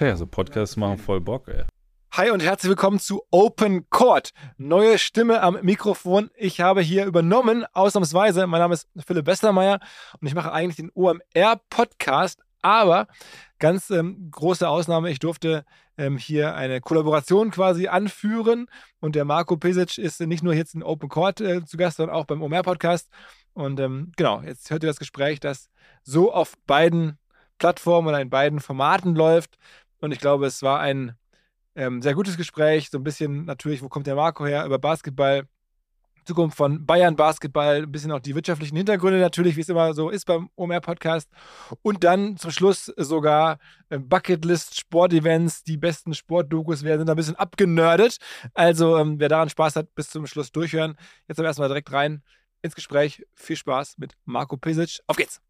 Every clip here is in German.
Ja, so Podcasts machen voll Bock, ey. Hi und herzlich willkommen zu Open Court. Neue Stimme am Mikrofon. Ich habe hier übernommen, ausnahmsweise. Mein Name ist Philipp Westermeier und ich mache eigentlich den OMR-Podcast, aber ganz ähm, große Ausnahme, ich durfte ähm, hier eine Kollaboration quasi anführen und der Marco Pesic ist nicht nur jetzt in Open Court äh, zu Gast, sondern auch beim OMR-Podcast. Und ähm, genau, jetzt hört ihr das Gespräch, das so auf beiden Plattformen oder in beiden Formaten läuft. Und ich glaube, es war ein ähm, sehr gutes Gespräch. So ein bisschen natürlich, wo kommt der Marco her, über Basketball, Zukunft von Bayern Basketball, ein bisschen auch die wirtschaftlichen Hintergründe natürlich, wie es immer so ist beim OMR-Podcast. Und dann zum Schluss sogar äh, Bucketlist, Sportevents, die besten Sportdokus. Wir sind ein bisschen abgenördet. Also, ähm, wer daran Spaß hat, bis zum Schluss durchhören. Jetzt aber erstmal direkt rein ins Gespräch. Viel Spaß mit Marco Pisic. Auf geht's!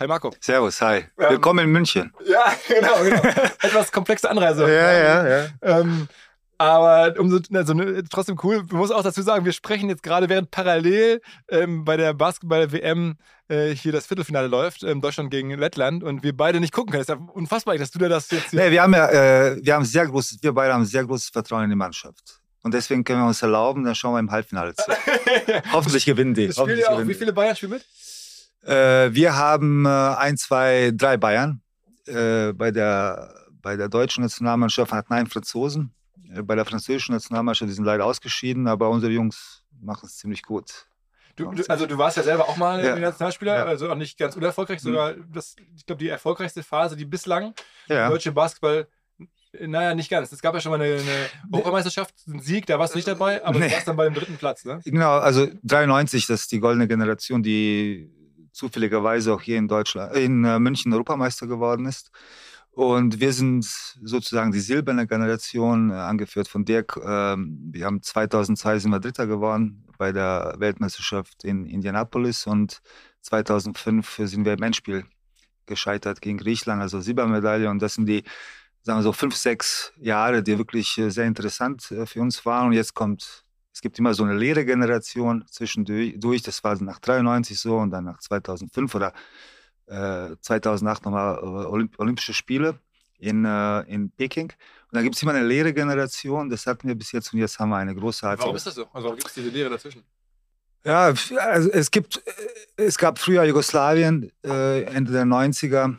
Hi Marco. Servus, hi. Ähm, Willkommen in München. Ja, genau, genau. Etwas komplexe Anreise. ja, ja, ja. Ähm, aber umso, also, ne, trotzdem cool. Ich muss auch dazu sagen, wir sprechen jetzt gerade, während parallel ähm, bei der Basketball-WM äh, hier das Viertelfinale läuft, ähm, Deutschland gegen Lettland, und wir beide nicht gucken können. Das ist ja unfassbar, dass du da das jetzt hier. Nee, wir haben ja, äh, wir haben sehr großes, wir beide haben sehr großes Vertrauen in die Mannschaft. Und deswegen können wir uns erlauben, dann schauen wir im Halbfinale zu. Hoffentlich gewinnen die. Hoffentlich auch, wie viele Bayern spielen mit? Äh, wir haben äh, ein, zwei, drei Bayern. Äh, bei, der, bei der deutschen Nationalmannschaft hatten einen Franzosen. Äh, bei der französischen Nationalmannschaft, die sind leider ausgeschieden, aber unsere Jungs machen es ziemlich gut. Du, du, also du warst ja selber auch mal ja. Nationalspieler, ja. also auch nicht ganz unerfolgreich, sogar mhm. das, ich glaube, die erfolgreichste Phase, die bislang ja. deutsche Basketball naja, nicht ganz. Es gab ja schon mal eine, eine Europameisterschaft, einen Sieg, da warst du nicht dabei, aber nee. du warst dann bei dem dritten Platz, ne? Genau, also 93, das ist die goldene Generation, die zufälligerweise auch hier in Deutschland, in äh, München Europameister geworden ist. Und wir sind sozusagen die silberne Generation, äh, angeführt von Dirk. Ähm, wir haben 2002 sind wir Dritter geworden bei der Weltmeisterschaft in Indianapolis und 2005 sind wir im Endspiel gescheitert gegen Griechenland, also Silbermedaille. Und das sind die, sagen wir so, fünf, sechs Jahre, die wirklich äh, sehr interessant für uns waren. Und jetzt kommt es gibt immer so eine leere Generation zwischendurch. Das war nach 93 so und dann nach 2005 oder äh, 2008 nochmal äh, Olymp Olympische Spiele in, äh, in Peking. Und dann gibt es immer eine leere Generation. Das hatten wir bis jetzt und jetzt haben wir eine große Halbzeit. Warum ist das so? Also warum gibt es diese Leere dazwischen? Ja, also es gibt, äh, es gab früher Jugoslawien, äh, Ende der 90er,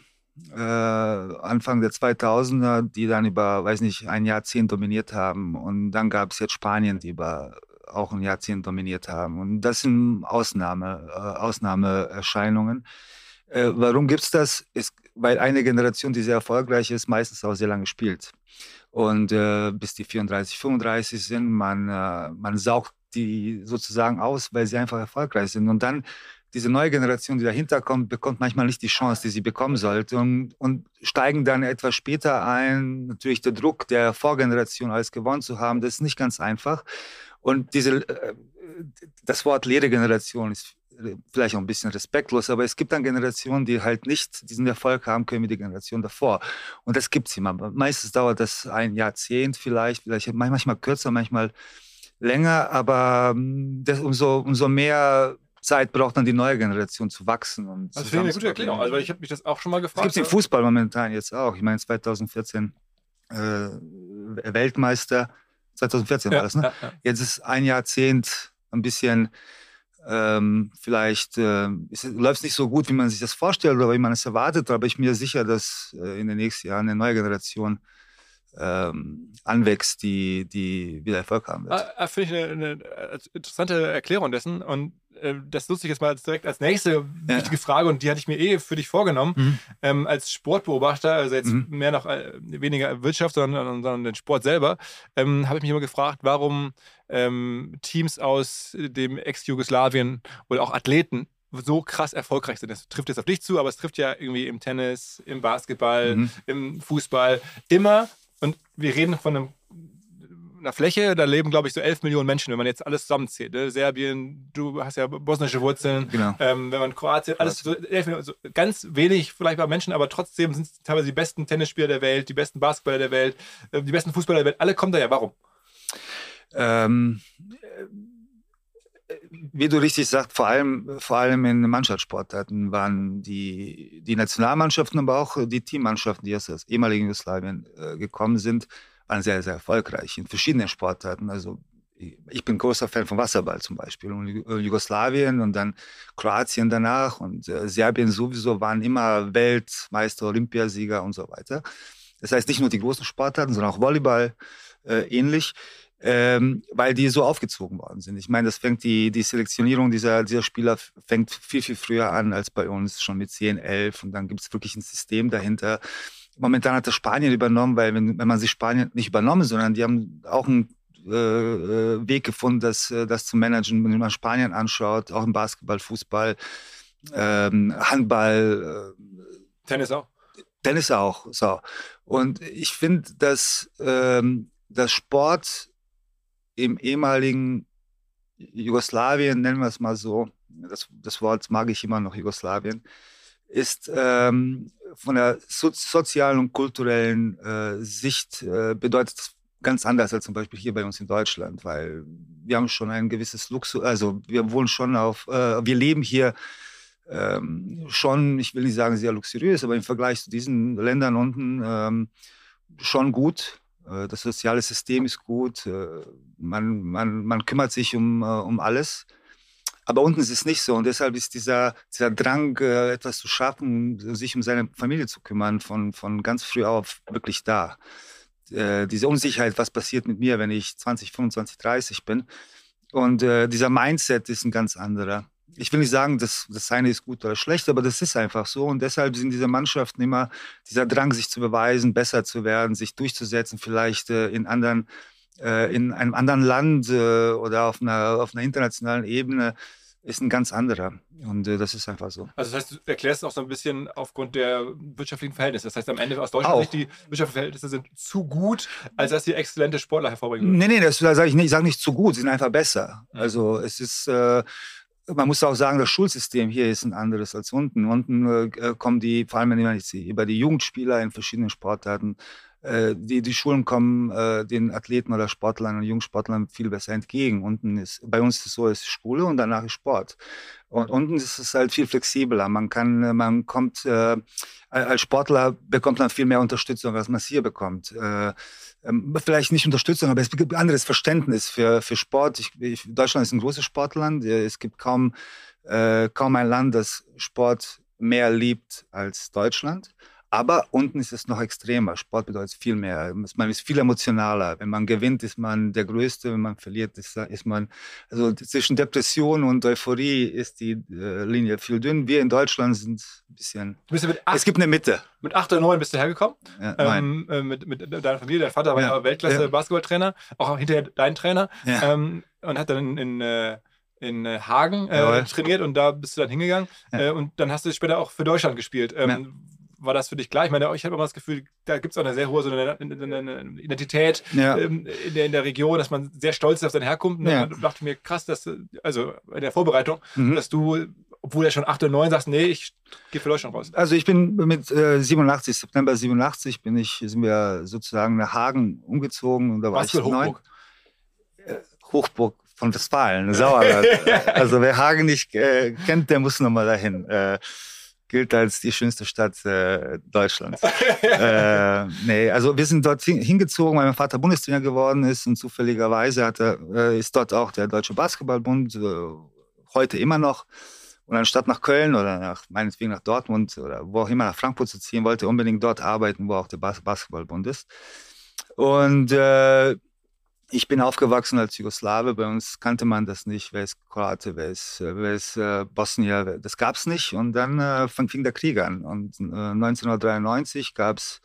äh, Anfang der 2000er, die dann über, weiß nicht, ein Jahrzehnt dominiert haben. Und dann gab es jetzt Spanien, die über auch ein Jahrzehnt dominiert haben. Und das sind Ausnahme, äh, Ausnahmeerscheinungen. Äh, warum gibt es das? Weil eine Generation, die sehr erfolgreich ist, meistens auch sehr lange spielt. Und äh, bis die 34, 35 sind, man, äh, man saugt die sozusagen aus, weil sie einfach erfolgreich sind. Und dann diese neue Generation, die dahinter kommt, bekommt manchmal nicht die Chance, die sie bekommen sollte und, und steigen dann etwas später ein. Natürlich der Druck der Vorgeneration, alles gewonnen zu haben, das ist nicht ganz einfach. Und diese, äh, das Wort Lehregeneration ist vielleicht auch ein bisschen respektlos, aber es gibt dann Generationen, die halt nicht diesen Erfolg haben können wie die Generation davor. Und das gibt es immer. Meistens dauert das ein Jahrzehnt vielleicht, vielleicht manchmal kürzer, manchmal länger, aber hm, das, umso, umso mehr Zeit braucht dann die neue Generation zu wachsen. Und das finde ich eine gute Erklärung. Also, ich habe mich das auch schon mal gefragt. Es gibt im Fußball momentan jetzt auch. Ich meine, 2014 äh, Weltmeister 2014 ja, war das, ne? Ja. Jetzt ist ein Jahrzehnt ein bisschen ähm, vielleicht äh, läuft es nicht so gut, wie man sich das vorstellt oder wie man es erwartet, aber ich bin mir sicher, dass äh, in den nächsten Jahren eine neue Generation ähm, anwächst, die, die wieder Erfolg haben wird. Ah, ah Finde ich eine, eine, äh, interessante Erklärung dessen und äh, das nutze ich jetzt mal direkt als nächste ja. wichtige Frage und die hatte ich mir eh für dich vorgenommen. Mhm. Ähm, als Sportbeobachter, also jetzt mhm. mehr noch äh, weniger Wirtschaft, sondern, sondern den Sport selber, ähm, habe ich mich immer gefragt, warum ähm, Teams aus dem Ex-Jugoslawien oder auch Athleten so krass erfolgreich sind. Das trifft jetzt auf dich zu, aber es trifft ja irgendwie im Tennis, im Basketball, mhm. im Fußball immer. Und wir reden von einem einer Fläche, da leben, glaube ich, so 11 Millionen Menschen, wenn man jetzt alles zusammenzählt. Ne? Serbien, du hast ja bosnische Wurzeln, genau. ähm, wenn man Kroatien, alles so, 11 Millionen, so ganz wenig vielleicht bei Menschen, aber trotzdem sind es teilweise die besten Tennisspieler der Welt, die besten Basketballer der Welt, äh, die besten Fußballer der Welt, alle kommen da ja. Warum? Ähm, wie du richtig sagst, vor allem, vor allem in Mannschaftssportarten waren die, die Nationalmannschaften, aber auch die Teammannschaften, die aus ehemaligen Jugoslawien äh, gekommen sind, waren sehr, sehr erfolgreich in verschiedenen Sportarten. Also ich bin großer Fan von Wasserball zum Beispiel. Und Jugoslawien und dann Kroatien danach und äh, Serbien sowieso waren immer Weltmeister, Olympiasieger und so weiter. Das heißt nicht nur die großen Sportarten, sondern auch Volleyball äh, ähnlich ähm, weil die so aufgezogen worden sind. Ich meine, das fängt die, die Selektionierung dieser, dieser Spieler fängt viel, viel früher an als bei uns, schon mit 10, 11 und dann gibt es wirklich ein System dahinter. Momentan hat das Spanien übernommen, weil wenn, wenn man sich Spanien nicht übernommen, sondern die haben auch einen äh, äh Weg gefunden, das, äh, das zu managen. Wenn man Spanien anschaut, auch im Basketball, Fußball, ähm, Handball. Äh, Tennis auch. Tennis auch. So. Und ich finde, dass ähm, das Sport im ehemaligen Jugoslawien, nennen wir es mal so, das, das Wort mag ich immer noch, Jugoslawien, ist ähm, von der so sozialen und kulturellen äh, Sicht äh, bedeutet ganz anders als zum Beispiel hier bei uns in Deutschland, weil wir haben schon ein gewisses Luxus, also wir wohnen schon auf, äh, wir leben hier ähm, schon, ich will nicht sagen sehr luxuriös, aber im Vergleich zu diesen Ländern unten ähm, schon gut. Äh, das soziale System ist gut, äh, man, man, man kümmert sich um, äh, um alles. Aber unten ist es nicht so und deshalb ist dieser, dieser Drang, etwas zu schaffen, sich um seine Familie zu kümmern, von, von ganz früh auf wirklich da. Diese Unsicherheit, was passiert mit mir, wenn ich 20, 25, 30 bin. Und dieser Mindset ist ein ganz anderer ich will nicht sagen, dass das eine ist gut oder schlecht, aber das ist einfach so. Und deshalb sind diese Mannschaften immer dieser Drang, sich zu beweisen, besser zu werden, sich durchzusetzen, vielleicht äh, in anderen, äh, in einem anderen Land äh, oder auf einer, auf einer internationalen Ebene ist ein ganz anderer. Und äh, das ist einfach so. Also das heißt, du erklärst es auch so ein bisschen aufgrund der wirtschaftlichen Verhältnisse. Das heißt, am Ende aus Deutschland nicht, die wirtschaftlichen Verhältnisse sind zu gut, als dass sie exzellente Sportler hervorbringen würden. Nee, nee, das sage ich nicht. Ich sage nicht zu gut, sie sind einfach besser. Mhm. Also es ist äh, man muss auch sagen, das Schulsystem hier ist ein anderes als unten. Unten äh, kommen die, vor allem wenn ich über die Jugendspieler in verschiedenen Sportarten, äh, die, die Schulen kommen äh, den Athleten oder Sportlern und Jungsportlern viel besser entgegen. Unten ist, bei uns ist es so, es ist Schule und danach ist Sport. Und unten ist es halt viel flexibler. Man kann, man kommt, äh, als Sportler bekommt man viel mehr Unterstützung, als man hier bekommt. Äh, ähm, vielleicht nicht Unterstützung, aber es gibt anderes Verständnis für, für Sport. Ich, ich, Deutschland ist ein großes Sportland. Es gibt kaum, äh, kaum ein Land, das Sport mehr liebt als Deutschland. Aber unten ist es noch extremer. Sport bedeutet viel mehr. Man ist viel emotionaler. Wenn man gewinnt, ist man der Größte. Wenn man verliert, ist, ist man. Also zwischen Depression und Euphorie ist die äh, Linie viel dünn. Wir in Deutschland sind ein bisschen. Acht, es gibt eine Mitte. Mit 8 oder 9 bist du hergekommen. Ja, ähm, äh, mit, mit deiner Familie. Dein Vater war ja, Weltklasse-Basketballtrainer, auch hinterher dein Trainer. Ähm, und hat dann in, in äh, in äh, Hagen äh, trainiert und da bist du dann hingegangen ja. äh, und dann hast du später auch für Deutschland gespielt. Ähm, ja war das für dich klar? Ich meine, ich habe immer das Gefühl, da gibt es auch eine sehr hohe so eine, eine Identität ja. ähm, in, der, in, der, Region, dass man sehr stolz ist auf seine Herkunft. Ja. Und dachte mir, krass, dass also in der Vorbereitung, mhm. dass du, obwohl er schon 8 und 9 sagst, nee, ich gehe für Deutschland raus. Also ich bin mit äh, 87, September 87, bin ich, sind wir sozusagen nach Hagen umgezogen und da war Was ich neun. Hochburg? Äh, Hochburg von Westfalen, Sauerland. also wer Hagen nicht äh, kennt, der muss nochmal dahin. Äh, gilt als die schönste Stadt äh, Deutschlands. äh, nee, also wir sind dort hingezogen, weil mein Vater Bundestrainer geworden ist und zufälligerweise hat er, äh, ist dort auch der Deutsche Basketballbund, äh, heute immer noch. Und anstatt nach Köln oder nach, meinetwegen nach Dortmund oder wo auch immer nach Frankfurt zu ziehen, wollte er unbedingt dort arbeiten, wo auch der Bas Basketballbund ist. Und äh, ich bin aufgewachsen als Jugoslawe. Bei uns kannte man das nicht. Wer ist Kroate, wer ist, wer ist äh, Bosnier? Das gab es nicht. Und dann äh, fing der Krieg an. Und äh, 1993 gab's,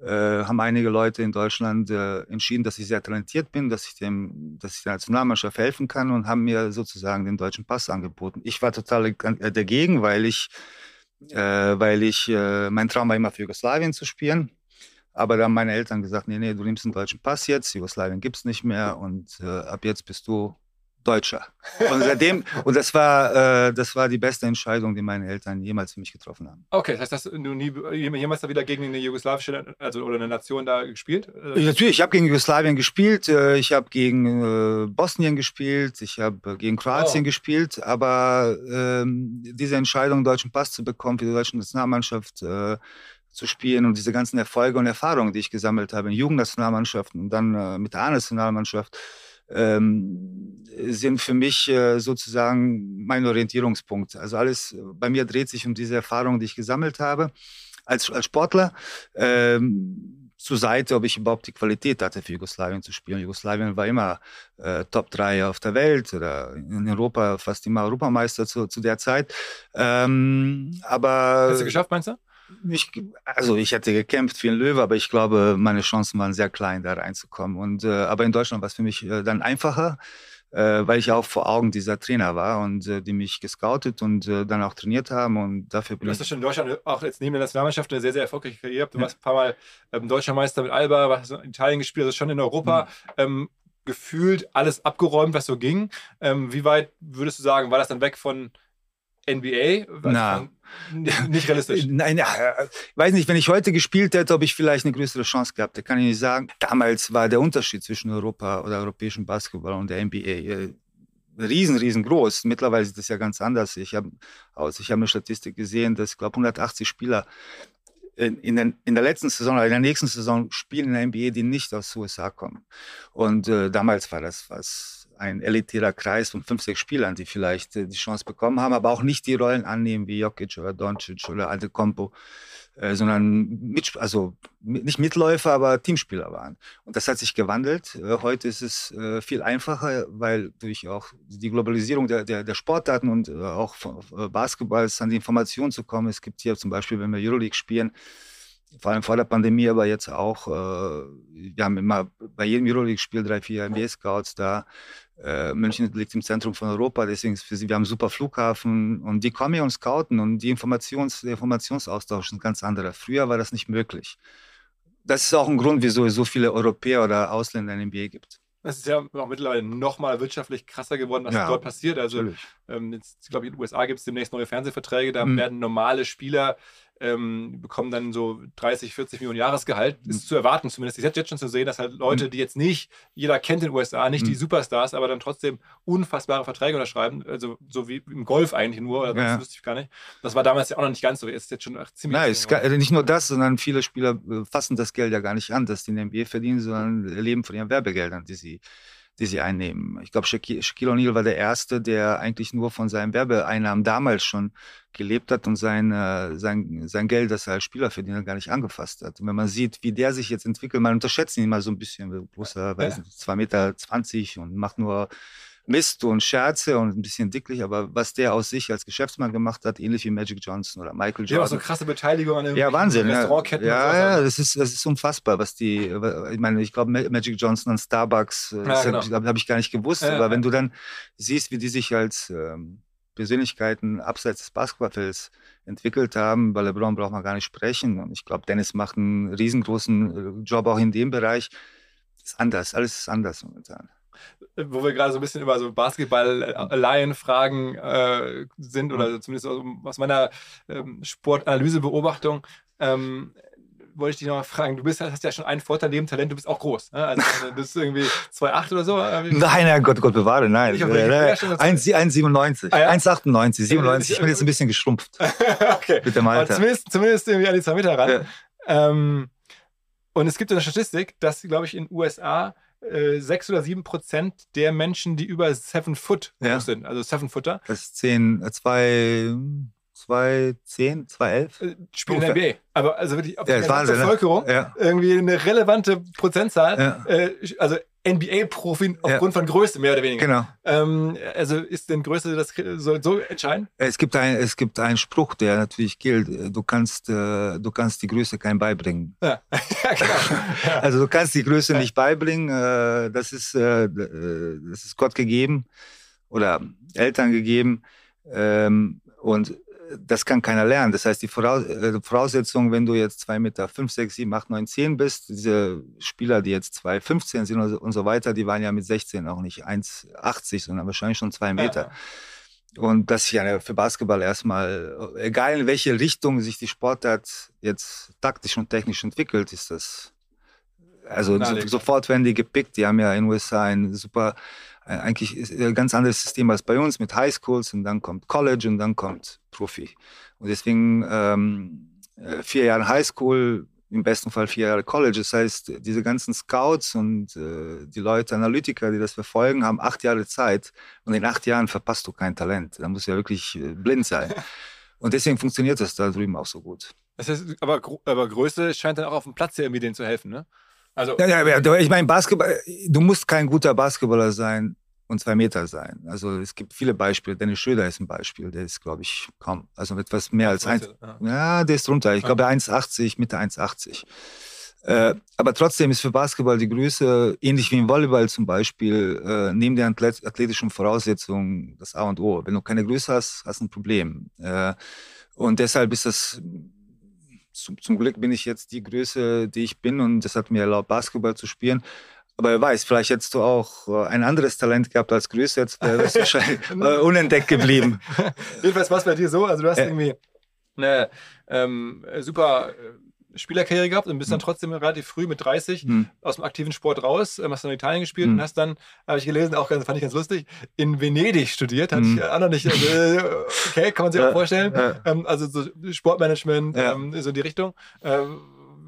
äh, haben einige Leute in Deutschland äh, entschieden, dass ich sehr talentiert bin, dass ich, dem, dass ich der Nationalmannschaft helfen kann und haben mir sozusagen den deutschen Pass angeboten. Ich war total äh, dagegen, weil ich, weil ich mein Traum war immer für Jugoslawien zu spielen aber da haben meine Eltern gesagt, nee, nee, du nimmst einen deutschen Pass jetzt, Jugoslawien gibt es nicht mehr und äh, ab jetzt bist du Deutscher. Und seitdem, und das war, äh, das war die beste Entscheidung, die meine Eltern jemals für mich getroffen haben. Okay, das heißt, hast du nie jemals da wieder gegen eine jugoslawische, also oder eine Nation da gespielt? Äh, natürlich, ich habe gegen Jugoslawien gespielt, äh, ich habe gegen äh, Bosnien gespielt, ich habe gegen Kroatien oh. gespielt, aber ähm, diese Entscheidung, einen deutschen Pass zu bekommen für die deutsche Nationalmannschaft, äh, zu spielen und diese ganzen Erfolge und Erfahrungen, die ich gesammelt habe in Jugendnationalmannschaften und dann äh, mit der A-Nationalmannschaft, ähm, sind für mich äh, sozusagen mein Orientierungspunkt. Also alles bei mir dreht sich um diese Erfahrungen, die ich gesammelt habe als, als Sportler. Ähm, zur Seite, ob ich überhaupt die Qualität hatte, für Jugoslawien zu spielen. Jugoslawien war immer äh, Top 3 auf der Welt oder in Europa fast immer Europameister zu, zu der Zeit. Ähm, aber Hast du geschafft, meinst du? Ich, also ich hätte gekämpft wie ein Löwe, aber ich glaube, meine Chancen waren sehr klein, da reinzukommen. Und, äh, aber in Deutschland war es für mich äh, dann einfacher, äh, weil ich auch vor Augen dieser Trainer war und äh, die mich gescoutet und äh, dann auch trainiert haben. Und dafür bin du hast ja schon in Deutschland auch jetzt neben der Nationalmannschaft eine sehr, sehr erfolgreiche Karriere. Du warst ein paar Mal ähm, Deutscher Meister mit Alba, warst in Italien gespielt, also schon in Europa. Mhm. Ähm, gefühlt alles abgeräumt, was so ging. Ähm, wie weit würdest du sagen, war das dann weg von NBA? Na, nicht realistisch. Nein, ja, ich weiß nicht, wenn ich heute gespielt hätte, ob ich vielleicht eine größere Chance gehabt hätte, kann ich nicht sagen. Damals war der Unterschied zwischen Europa oder europäischem Basketball und der NBA äh, riesen, riesengroß. Mittlerweile ist das ja ganz anders. Ich habe aus, ich habe eine Statistik gesehen, dass ich glaube 180 Spieler in, in, den, in, der letzten Saison oder in der nächsten Saison spielen in der NBA, die nicht aus USA kommen. Und äh, damals war das was ein elitärer Kreis von fünf, sechs Spielern, die vielleicht äh, die Chance bekommen haben, aber auch nicht die Rollen annehmen wie Jokic oder Doncic oder Antetokounmpo, äh, sondern mit, also nicht Mitläufer, aber Teamspieler waren. Und das hat sich gewandelt. Äh, heute ist es äh, viel einfacher, weil durch auch die Globalisierung der, der, der Sportdaten und auch Basketballs an die Informationen zu kommen. Es gibt hier zum Beispiel, wenn wir Euroleague spielen, vor allem vor der Pandemie, aber jetzt auch, äh, wir haben immer bei jedem Euroleague-Spiel drei, vier NBA-Scouts da. Äh, München liegt im Zentrum von Europa, deswegen ist für sie, wir haben einen super Flughafen und die kommen hier und scouten und die Informations, der Informationsaustausch ist ganz anderer. Früher war das nicht möglich. Das ist auch ein Grund, wieso es so viele Europäer oder Ausländer in NBA gibt. Es ist ja auch mittlerweile nochmal wirtschaftlich krasser geworden, was ja, dort passiert. Also, ähm, jetzt, glaube ich, in den USA gibt es demnächst neue Fernsehverträge, da mhm. werden normale Spieler ähm, bekommen dann so 30, 40 Millionen Jahresgehalt. Ist mhm. zu erwarten zumindest. Ich hätte jetzt schon zu sehen, dass halt Leute, mhm. die jetzt nicht, jeder kennt in den USA, nicht mhm. die Superstars, aber dann trotzdem unfassbare Verträge unterschreiben. Also so wie im Golf eigentlich nur, das ja. wusste ich gar nicht. Das war damals ja auch noch nicht ganz so. Ist jetzt schon ziemlich. Nein, gar, nicht nur das, sondern viele Spieler äh, fassen das Geld ja gar nicht an, dass die in der NBA verdienen, sondern leben von ihren Werbegeldern, die sie die sie einnehmen. Ich glaube, Shaquille O'Neal war der Erste, der eigentlich nur von seinen Werbeeinnahmen damals schon gelebt hat und sein, äh, sein, sein Geld, das er als Spieler verdient gar nicht angefasst hat. Und wenn man sieht, wie der sich jetzt entwickelt, man unterschätzt ihn mal so ein bisschen, großer, weiß nicht, 2,20 Meter und macht nur Mist und Scherze und ein bisschen dicklich, aber was der aus sich als Geschäftsmann gemacht hat, ähnlich wie Magic Johnson oder Michael Jordan. Ja, so krasse Beteiligung an den ja, Wahnsinn, Restaurantketten. Ja, ja, ja, das ist, das ist unfassbar, was die, ich meine, ich glaube, Magic Johnson an Starbucks, äh, ja, genau. habe hab ich gar nicht gewusst, ja, aber wenn du dann siehst, wie die sich als ähm, Persönlichkeiten abseits des Basketballfelds entwickelt haben, bei LeBron braucht man gar nicht sprechen und ich glaube, Dennis macht einen riesengroßen äh, Job auch in dem Bereich. ist anders, alles ist anders momentan wo wir gerade so ein bisschen über so Basketball-Laien-Fragen äh, sind, oder mhm. zumindest aus meiner ähm, Sportanalyse-Beobachtung, ähm, wollte ich dich noch mal fragen, du bist, hast ja schon einen Vorteil neben Talent, du bist auch groß. Ne? Also, du bist irgendwie 2,8 oder so. Nein, nein, Gott, Gott bewahre, nein. 1,97, ah, ja? 1,98, 97. Ich bin jetzt ein bisschen geschrumpft. okay. Mit dem Alter. Zumindest, zumindest irgendwie an die 2 Meter ran. Ja. Ähm, und es gibt eine Statistik, dass, glaube ich, in den USA sechs oder sieben Prozent der Menschen, die über Seven Foot ja. sind, also Seven Footer. Das ist zehn, äh, zwei, zwei, zehn, zwei, elf. Äh, spielen in der NBA. Aber also wirklich auf ja, die Wahnsinn, ne? Bevölkerung ne? ja. irgendwie eine relevante Prozentzahl. Ja. Äh, also NBA-Profi aufgrund ja. von Größe, mehr oder weniger. Genau. Ähm, also ist denn Größe das so, so entscheidend? Es gibt, ein, es gibt einen Spruch, der natürlich gilt. Du kannst, äh, du kannst die Größe kein beibringen. Ja. ja, genau. Ja. Also du kannst die Größe nicht beibringen. Äh, das, ist, äh, das ist Gott gegeben oder Eltern gegeben. Ähm, und das kann keiner lernen. Das heißt, die äh, Voraussetzung, wenn du jetzt 2 Meter 5, 6, 7, 8, 9, 10 bist, diese Spieler, die jetzt 2, 15 sind und so weiter, die waren ja mit 16 auch nicht 1,80, sondern wahrscheinlich schon 2 Meter. Ja. Und das ist ja für Basketball erstmal, egal in welche Richtung sich die Sportart jetzt taktisch und technisch entwickelt, ist das, also so, sofort werden die gepickt. Die haben ja in den USA ein super, äh, eigentlich ein ganz anderes System als bei uns mit Highschools und dann kommt College und dann kommt Profi. Und deswegen ähm, äh, vier Jahre Highschool, im besten Fall vier Jahre College. Das heißt, diese ganzen Scouts und äh, die Leute, Analytiker, die das verfolgen, haben acht Jahre Zeit und in acht Jahren verpasst du kein Talent. Da musst du ja wirklich äh, blind sein. Und deswegen funktioniert das da drüben auch so gut. Das heißt, aber, aber Größe scheint dann auch auf dem Platz irgendwie denen zu helfen, ne? Also ja, ja, ich meine, Basketball, du musst kein guter Basketballer sein, und zwei Meter sein. Also es gibt viele Beispiele. Dennis Schröder ist ein Beispiel, der ist, glaube ich, kaum, also etwas mehr als eins. Ja. ja, der ist drunter. Ich glaube 1,80, Mitte 1,80. Äh, aber trotzdem ist für Basketball die Größe, ähnlich wie im Volleyball zum Beispiel, äh, neben den athletischen Voraussetzungen das A und O. Wenn du keine Größe hast, hast du ein Problem. Äh, und deshalb ist das, zum, zum Glück bin ich jetzt die Größe, die ich bin und das hat mir erlaubt, Basketball zu spielen. Aber wer weiß, vielleicht hättest du auch äh, ein anderes Talent gehabt als Größe, jetzt wärst du wahrscheinlich äh, unentdeckt geblieben. Jedenfalls war es bei dir so, also du hast äh. irgendwie eine ähm, super Spielerkarriere gehabt und bist dann hm. trotzdem relativ früh mit 30 hm. aus dem aktiven Sport raus, hast dann in Italien gespielt hm. und hast dann, habe ich gelesen, auch ganz, fand ich ganz lustig, in Venedig studiert. Hatte ich auch noch nicht, äh, okay, kann man sich ja, auch vorstellen. Ja. Ähm, also so Sportmanagement, ja. ähm, so in die Richtung. Ähm,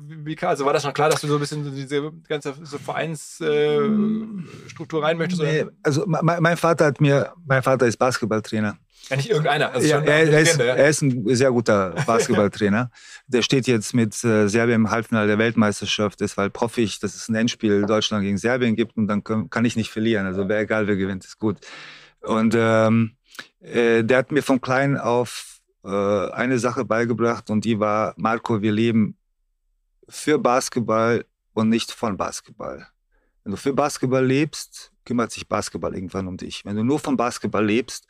wie, also war das schon klar, dass du so ein bisschen diese ganze so Vereinsstruktur äh, rein möchtest? Nee, also mein, mein, Vater hat mir, mein Vater ist Basketballtrainer. Ja, nicht irgendeiner. Also ja, er, er, ist, er, ist, ein sehr guter Basketballtrainer. der steht jetzt mit äh, Serbien im Halbfinale der Weltmeisterschaft, deshalb hoffe ich, dass es ein Endspiel Deutschland gegen Serbien gibt und dann kann, kann ich nicht verlieren. Also wäre egal, wer gewinnt, ist gut. Und ähm, äh, der hat mir von klein auf äh, eine Sache beigebracht und die war, Marco, wir leben für Basketball und nicht von Basketball. Wenn du für Basketball lebst, kümmert sich Basketball irgendwann um dich. Wenn du nur von Basketball lebst,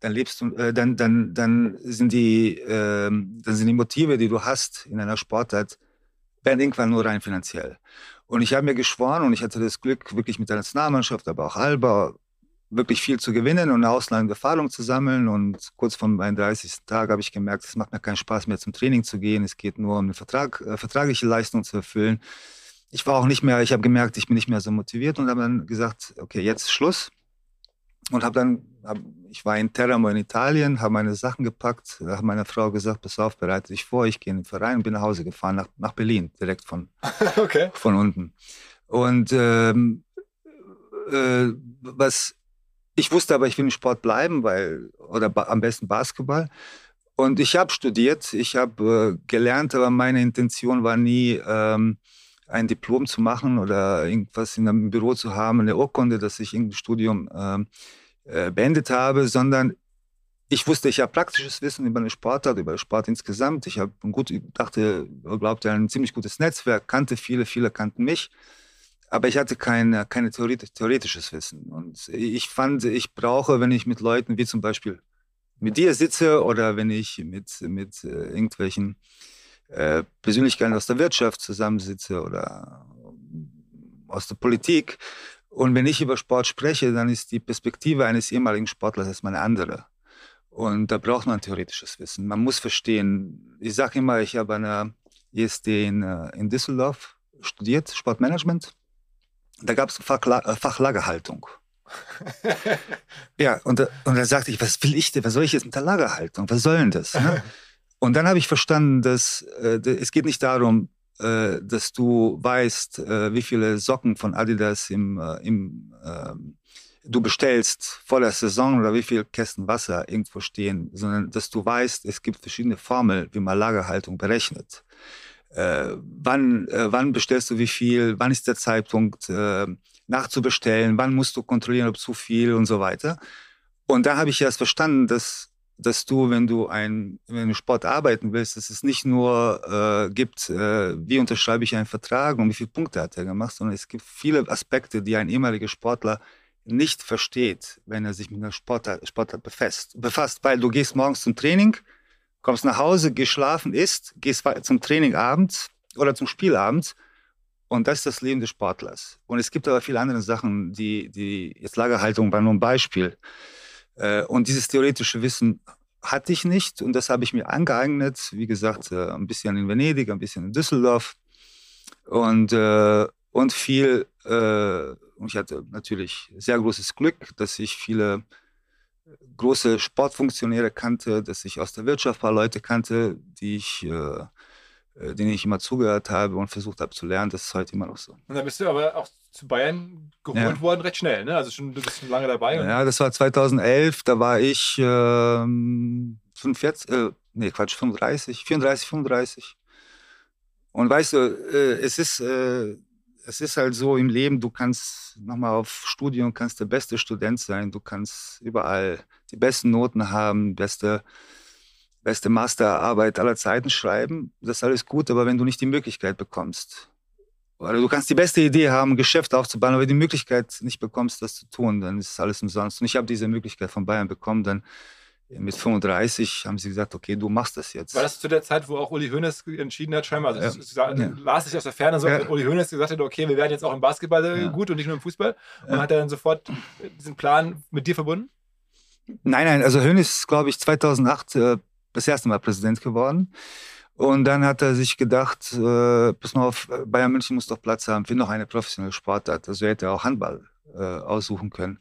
dann lebst du, äh, dann, dann, dann sind die, äh, dann sind die Motive, die du hast in einer Sportart, werden irgendwann nur rein finanziell. Und ich habe mir geschworen und ich hatte das Glück, wirklich mit der Nationalmannschaft, aber auch Alba, wirklich viel zu gewinnen und eine ausladende Erfahrung zu sammeln. Und kurz vor meinem 30. Tag habe ich gemerkt, es macht mir keinen Spaß mehr zum Training zu gehen. Es geht nur um eine Vertrag, äh, vertragliche Leistung zu erfüllen. Ich war auch nicht mehr, ich habe gemerkt, ich bin nicht mehr so motiviert und habe dann gesagt, okay, jetzt Schluss. Und habe dann, hab, ich war in Teramo in Italien, habe meine Sachen gepackt, habe meiner Frau gesagt, pass auf, bereite dich vor, ich gehe in den Verein und bin nach Hause gefahren, nach, nach Berlin, direkt von, okay. von unten. Und ähm, äh, was ich wusste aber, ich will im Sport bleiben, weil, oder am besten Basketball. Und ich habe studiert, ich habe äh, gelernt, aber meine Intention war nie, ähm, ein Diplom zu machen oder irgendwas in einem Büro zu haben, eine Urkunde, dass ich irgendein Studium ähm, äh, beendet habe, sondern ich wusste, ich habe praktisches Wissen über den Sportart, über den Sport insgesamt. Ich habe gut, dachte, glaubte, ein ziemlich gutes Netzwerk, kannte viele, viele kannten mich. Aber ich hatte kein, kein theoretisches Wissen. Und ich fand, ich brauche, wenn ich mit Leuten wie zum Beispiel mit dir sitze oder wenn ich mit, mit äh, irgendwelchen äh, Persönlichkeiten aus der Wirtschaft zusammensitze oder aus der Politik. Und wenn ich über Sport spreche, dann ist die Perspektive eines ehemaligen Sportlers erstmal eine andere. Und da braucht man theoretisches Wissen. Man muss verstehen. Ich sage immer, ich habe an der ISD in, äh, in Düsseldorf studiert, Sportmanagement da gab es Fachla äh, Fachlagerhaltung. ja, und, und dann sagte ich, was will ich denn, was soll ich jetzt mit der Lagerhaltung? Was soll denn das? Ne? Und dann habe ich verstanden, dass äh, es geht nicht darum, äh, dass du weißt, äh, wie viele Socken von Adidas im, äh, im ähm, du bestellst vor der Saison oder wie viele Kästen Wasser irgendwo stehen, sondern dass du weißt, es gibt verschiedene Formeln, wie man Lagerhaltung berechnet äh, wann, äh, wann bestellst du wie viel, wann ist der Zeitpunkt äh, nachzubestellen, wann musst du kontrollieren, ob zu viel und so weiter. Und da habe ich erst verstanden, dass, dass du, wenn du ein, wenn du Sport arbeiten willst, dass es nicht nur äh, gibt, äh, wie unterschreibe ich einen Vertrag und wie viele Punkte hat er gemacht, sondern es gibt viele Aspekte, die ein ehemaliger Sportler nicht versteht, wenn er sich mit einer Sportart, Sportart befasst, befasst, weil du gehst morgens zum Training, kommst nach Hause, gehst schlafen, isst, gehst zum Training abends oder zum Spiel abends. Und das ist das Leben des Sportlers. Und es gibt aber viele andere Sachen, die, die jetzt Lagerhaltung war nur ein Beispiel. Äh, und dieses theoretische Wissen hatte ich nicht und das habe ich mir angeeignet. Wie gesagt, äh, ein bisschen in Venedig, ein bisschen in Düsseldorf und, äh, und viel. Und ich hatte natürlich sehr großes Glück, dass ich viele große Sportfunktionäre kannte, dass ich aus der Wirtschaft ein paar Leute kannte, die ich äh, denen ich immer zugehört habe und versucht habe zu lernen. Das ist heute immer noch so. Und dann bist du aber auch zu Bayern geholt ja. worden, recht schnell, ne? Also schon, du bist schon lange dabei. Ja, das war 2011, da war ich ähm, 45, äh, nee, Quatsch, 35, 34, 35. Und weißt du, äh, es ist, äh, es ist halt so im Leben, du kannst nochmal auf Studium, kannst der beste Student sein, du kannst überall die besten Noten haben, beste beste Masterarbeit aller Zeiten schreiben, das ist alles gut, aber wenn du nicht die Möglichkeit bekommst, oder du kannst die beste Idee haben, ein Geschäft aufzubauen, aber die Möglichkeit nicht bekommst, das zu tun, dann ist alles umsonst. Und ich habe diese Möglichkeit von Bayern bekommen, dann mit 35 haben sie gesagt, okay, du machst das jetzt. War das zu der Zeit, wo auch Uli Hoeneß entschieden hat, scheinbar? Also ja. ja. las ich aus der Ferne so, ja. Uli Hoeneß gesagt hat, okay, wir werden jetzt auch im Basketball ja. gut und nicht nur im Fußball. Und hat er dann sofort diesen Plan mit dir verbunden? Nein, nein, also Hoeneß ist, glaube ich, 2008 äh, das erste Mal Präsident geworden. Und dann hat er sich gedacht, äh, pass mal auf, Bayern München muss doch Platz haben für noch eine professionelle Sportart. Also er hätte auch Handball äh, aussuchen können.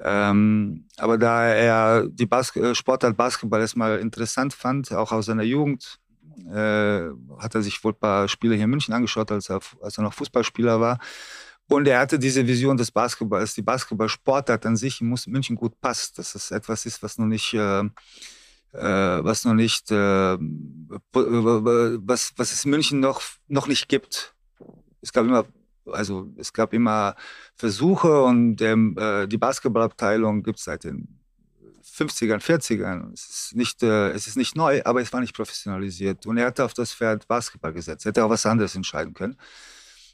Ähm, aber da er die Bas äh, Sportart Basketball erstmal interessant fand, auch aus seiner Jugend, äh, hat er sich wohl ein paar Spiele hier in München angeschaut, als er, als er noch Fußballspieler war. Und er hatte diese Vision des Basketballs, die Basketballsportart an sich in München gut passt, dass es etwas ist, was noch nicht äh, äh, was noch nicht, äh, was, was es in München noch, noch nicht gibt. Es gab immer, also es gab immer Versuche und der, äh, die Basketballabteilung gibt es seit den 50ern, 40ern. Es ist, nicht, äh, es ist nicht neu, aber es war nicht professionalisiert. Und er hatte auf das Pferd Basketball gesetzt. Er hätte auch was anderes entscheiden können.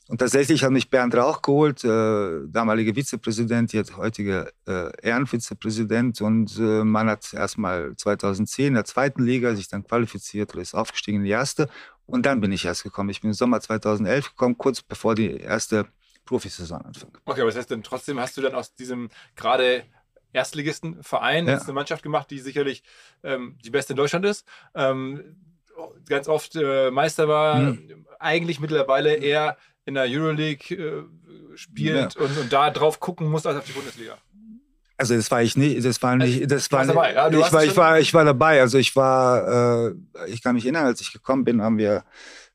Und tatsächlich hat mich Bernd Rauch geholt, äh, damaliger Vizepräsident, jetzt heutiger äh, Ehrenvizepräsident. Und äh, man hat erstmal 2010 in der zweiten Liga sich dann qualifiziert oder ist aufgestiegen in die erste. Und dann bin ich erst gekommen. Ich bin im Sommer 2011 gekommen, kurz bevor die erste Profisaison anfing. Okay, aber das heißt dann trotzdem hast du dann aus diesem gerade Erstligisten-Verein ja. eine Mannschaft gemacht, die sicherlich ähm, die beste in Deutschland ist. Ähm, ganz oft äh, Meister war, mhm. eigentlich mittlerweile eher in der Euroleague äh, spielt ja. und, und da drauf gucken muss als auf die Bundesliga. Also das war ich nicht, das war nicht, das war nicht, ja? ich war, ich war, ich war dabei. Also ich war, äh, ich kann mich erinnern, als ich gekommen bin, haben wir,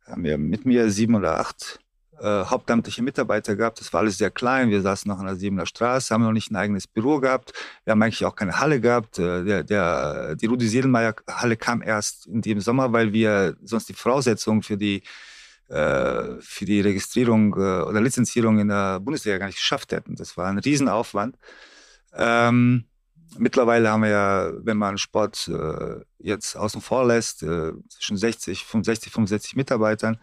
haben wir mit mir sieben oder acht äh, hauptamtliche Mitarbeiter gehabt. Das war alles sehr klein. Wir saßen noch an der Siebener Straße, haben noch nicht ein eigenes Büro gehabt. Wir haben eigentlich auch keine Halle gehabt. Äh, der, der, die Rudi Siedelmeier Halle kam erst in dem Sommer, weil wir sonst die Voraussetzungen für die äh, für die Registrierung äh, oder Lizenzierung in der Bundesliga gar nicht geschafft hätten. Das war ein Riesenaufwand. Ähm, mittlerweile haben wir ja, wenn man Sport äh, jetzt außen vor lässt, äh, zwischen 60, 65, 65 Mitarbeitern.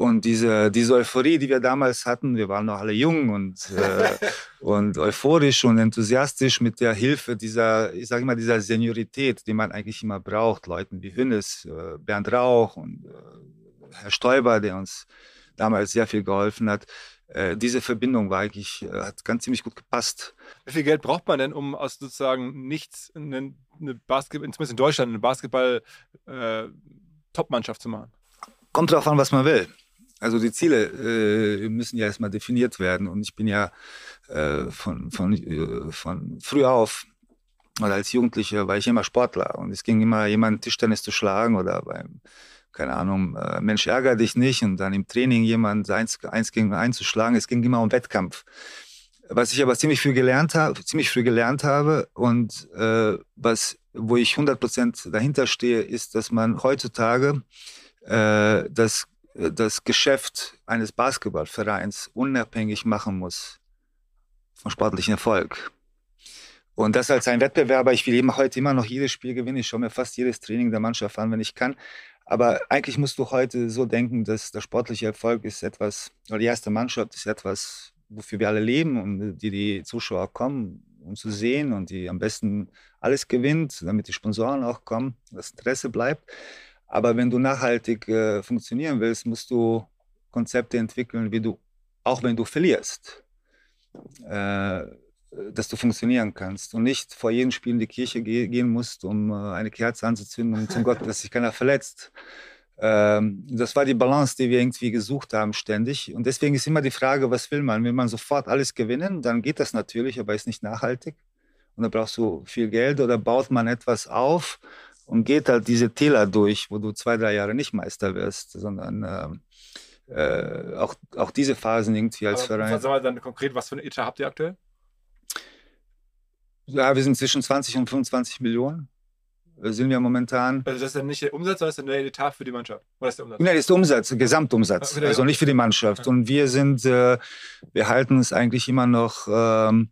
Und diese, diese Euphorie, die wir damals hatten, wir waren noch alle jung und, äh, und euphorisch und enthusiastisch mit der Hilfe dieser, ich sage mal, dieser Seniorität, die man eigentlich immer braucht. Leuten wie Hünnes, äh, Bernd Rauch und äh, Herr Stoiber, der uns damals sehr viel geholfen hat. Äh, diese Verbindung war eigentlich, äh, hat ganz ziemlich gut gepasst. Wie viel Geld braucht man denn, um aus sozusagen nichts, eine, eine Basketball, zumindest in Deutschland, eine Basketball-Top-Mannschaft äh, zu machen? Kommt darauf an, was man will. Also die Ziele äh, müssen ja erstmal definiert werden. Und ich bin ja äh, von, von, äh, von früh auf oder als Jugendlicher war ich immer Sportler. Und es ging immer jemand Tischtennis zu schlagen oder beim, keine Ahnung, äh, Mensch ärger dich nicht und dann im Training jemand eins, eins gegen eins zu schlagen. Es ging immer um Wettkampf. Was ich aber ziemlich früh gelernt habe, ziemlich früh gelernt habe und äh, was, wo ich 100 Prozent dahinter stehe, ist, dass man heutzutage äh, das das Geschäft eines Basketballvereins unabhängig machen muss vom sportlichen Erfolg. Und das als ein Wettbewerber, ich will immer, heute immer noch jedes Spiel gewinnen, ich schaue mir fast jedes Training der Mannschaft an, wenn ich kann. Aber eigentlich musst du heute so denken, dass der sportliche Erfolg ist etwas, oder die erste Mannschaft ist etwas, wofür wir alle leben und die die Zuschauer kommen. um zu sehen und die am besten alles gewinnt, damit die Sponsoren auch kommen, das Interesse bleibt. Aber wenn du nachhaltig äh, funktionieren willst, musst du Konzepte entwickeln, wie du, auch wenn du verlierst, äh, dass du funktionieren kannst und nicht vor jedem Spiel in die Kirche ge gehen musst, um äh, eine Kerze anzuzünden, um zum Gott, dass sich keiner verletzt. Ähm, das war die Balance, die wir irgendwie gesucht haben ständig. Und deswegen ist immer die Frage, was will man? Will man sofort alles gewinnen? Dann geht das natürlich, aber ist nicht nachhaltig. Und dann brauchst du viel Geld oder baut man etwas auf und geht halt diese Täler durch, wo du zwei, drei Jahre nicht Meister wirst, sondern äh, äh, auch, auch diese Phasen irgendwie als Aber Verein. Sag mal dann konkret, was für eine Etat habt ihr aktuell? Ja, wir sind zwischen 20 und 25 Millionen. Äh, Sind wir momentan. Also das ist dann nicht der Umsatz, sondern das ist dann der Etat für die Mannschaft. Oder ist der Umsatz? Nein, das ist der Umsatz, der Gesamtumsatz, die- also nicht für die Mannschaft. Ja. Und wir sind, äh, wir halten es eigentlich immer noch ähm,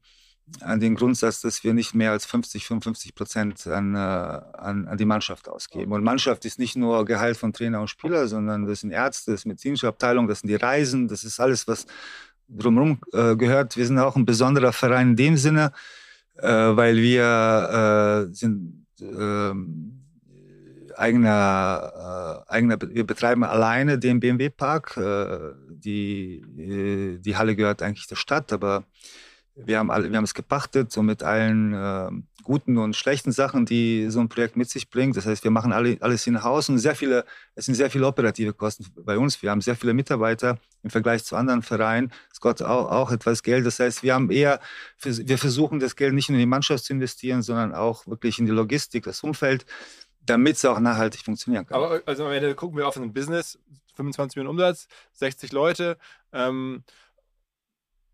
an den Grundsatz, dass wir nicht mehr als 50, 55 Prozent an, äh, an, an die Mannschaft ausgeben. Und Mannschaft ist nicht nur Gehalt von Trainer und Spieler, sondern das sind Ärzte, das ist medizinische Abteilung, das sind die Reisen, das ist alles, was drumherum äh, gehört. Wir sind auch ein besonderer Verein in dem Sinne, äh, weil wir äh, sind ähm, eigener, äh, eigener, wir betreiben alleine den BMW-Park. Äh, die, die Halle gehört eigentlich der Stadt, aber wir haben, alle, wir haben es gepachtet, so mit allen äh, guten und schlechten Sachen, die so ein Projekt mit sich bringt. Das heißt, wir machen alle, alles in Haus und sehr viele, es sind sehr viele operative Kosten bei uns. Wir haben sehr viele Mitarbeiter im Vergleich zu anderen Vereinen. Es kostet auch, auch etwas Geld. Das heißt, wir haben eher, wir versuchen das Geld nicht nur in die Mannschaft zu investieren, sondern auch wirklich in die Logistik, das Umfeld, damit es auch nachhaltig funktionieren kann. Aber also am Ende gucken wir auf ein Business, 25 Millionen Umsatz, 60 Leute. Ähm,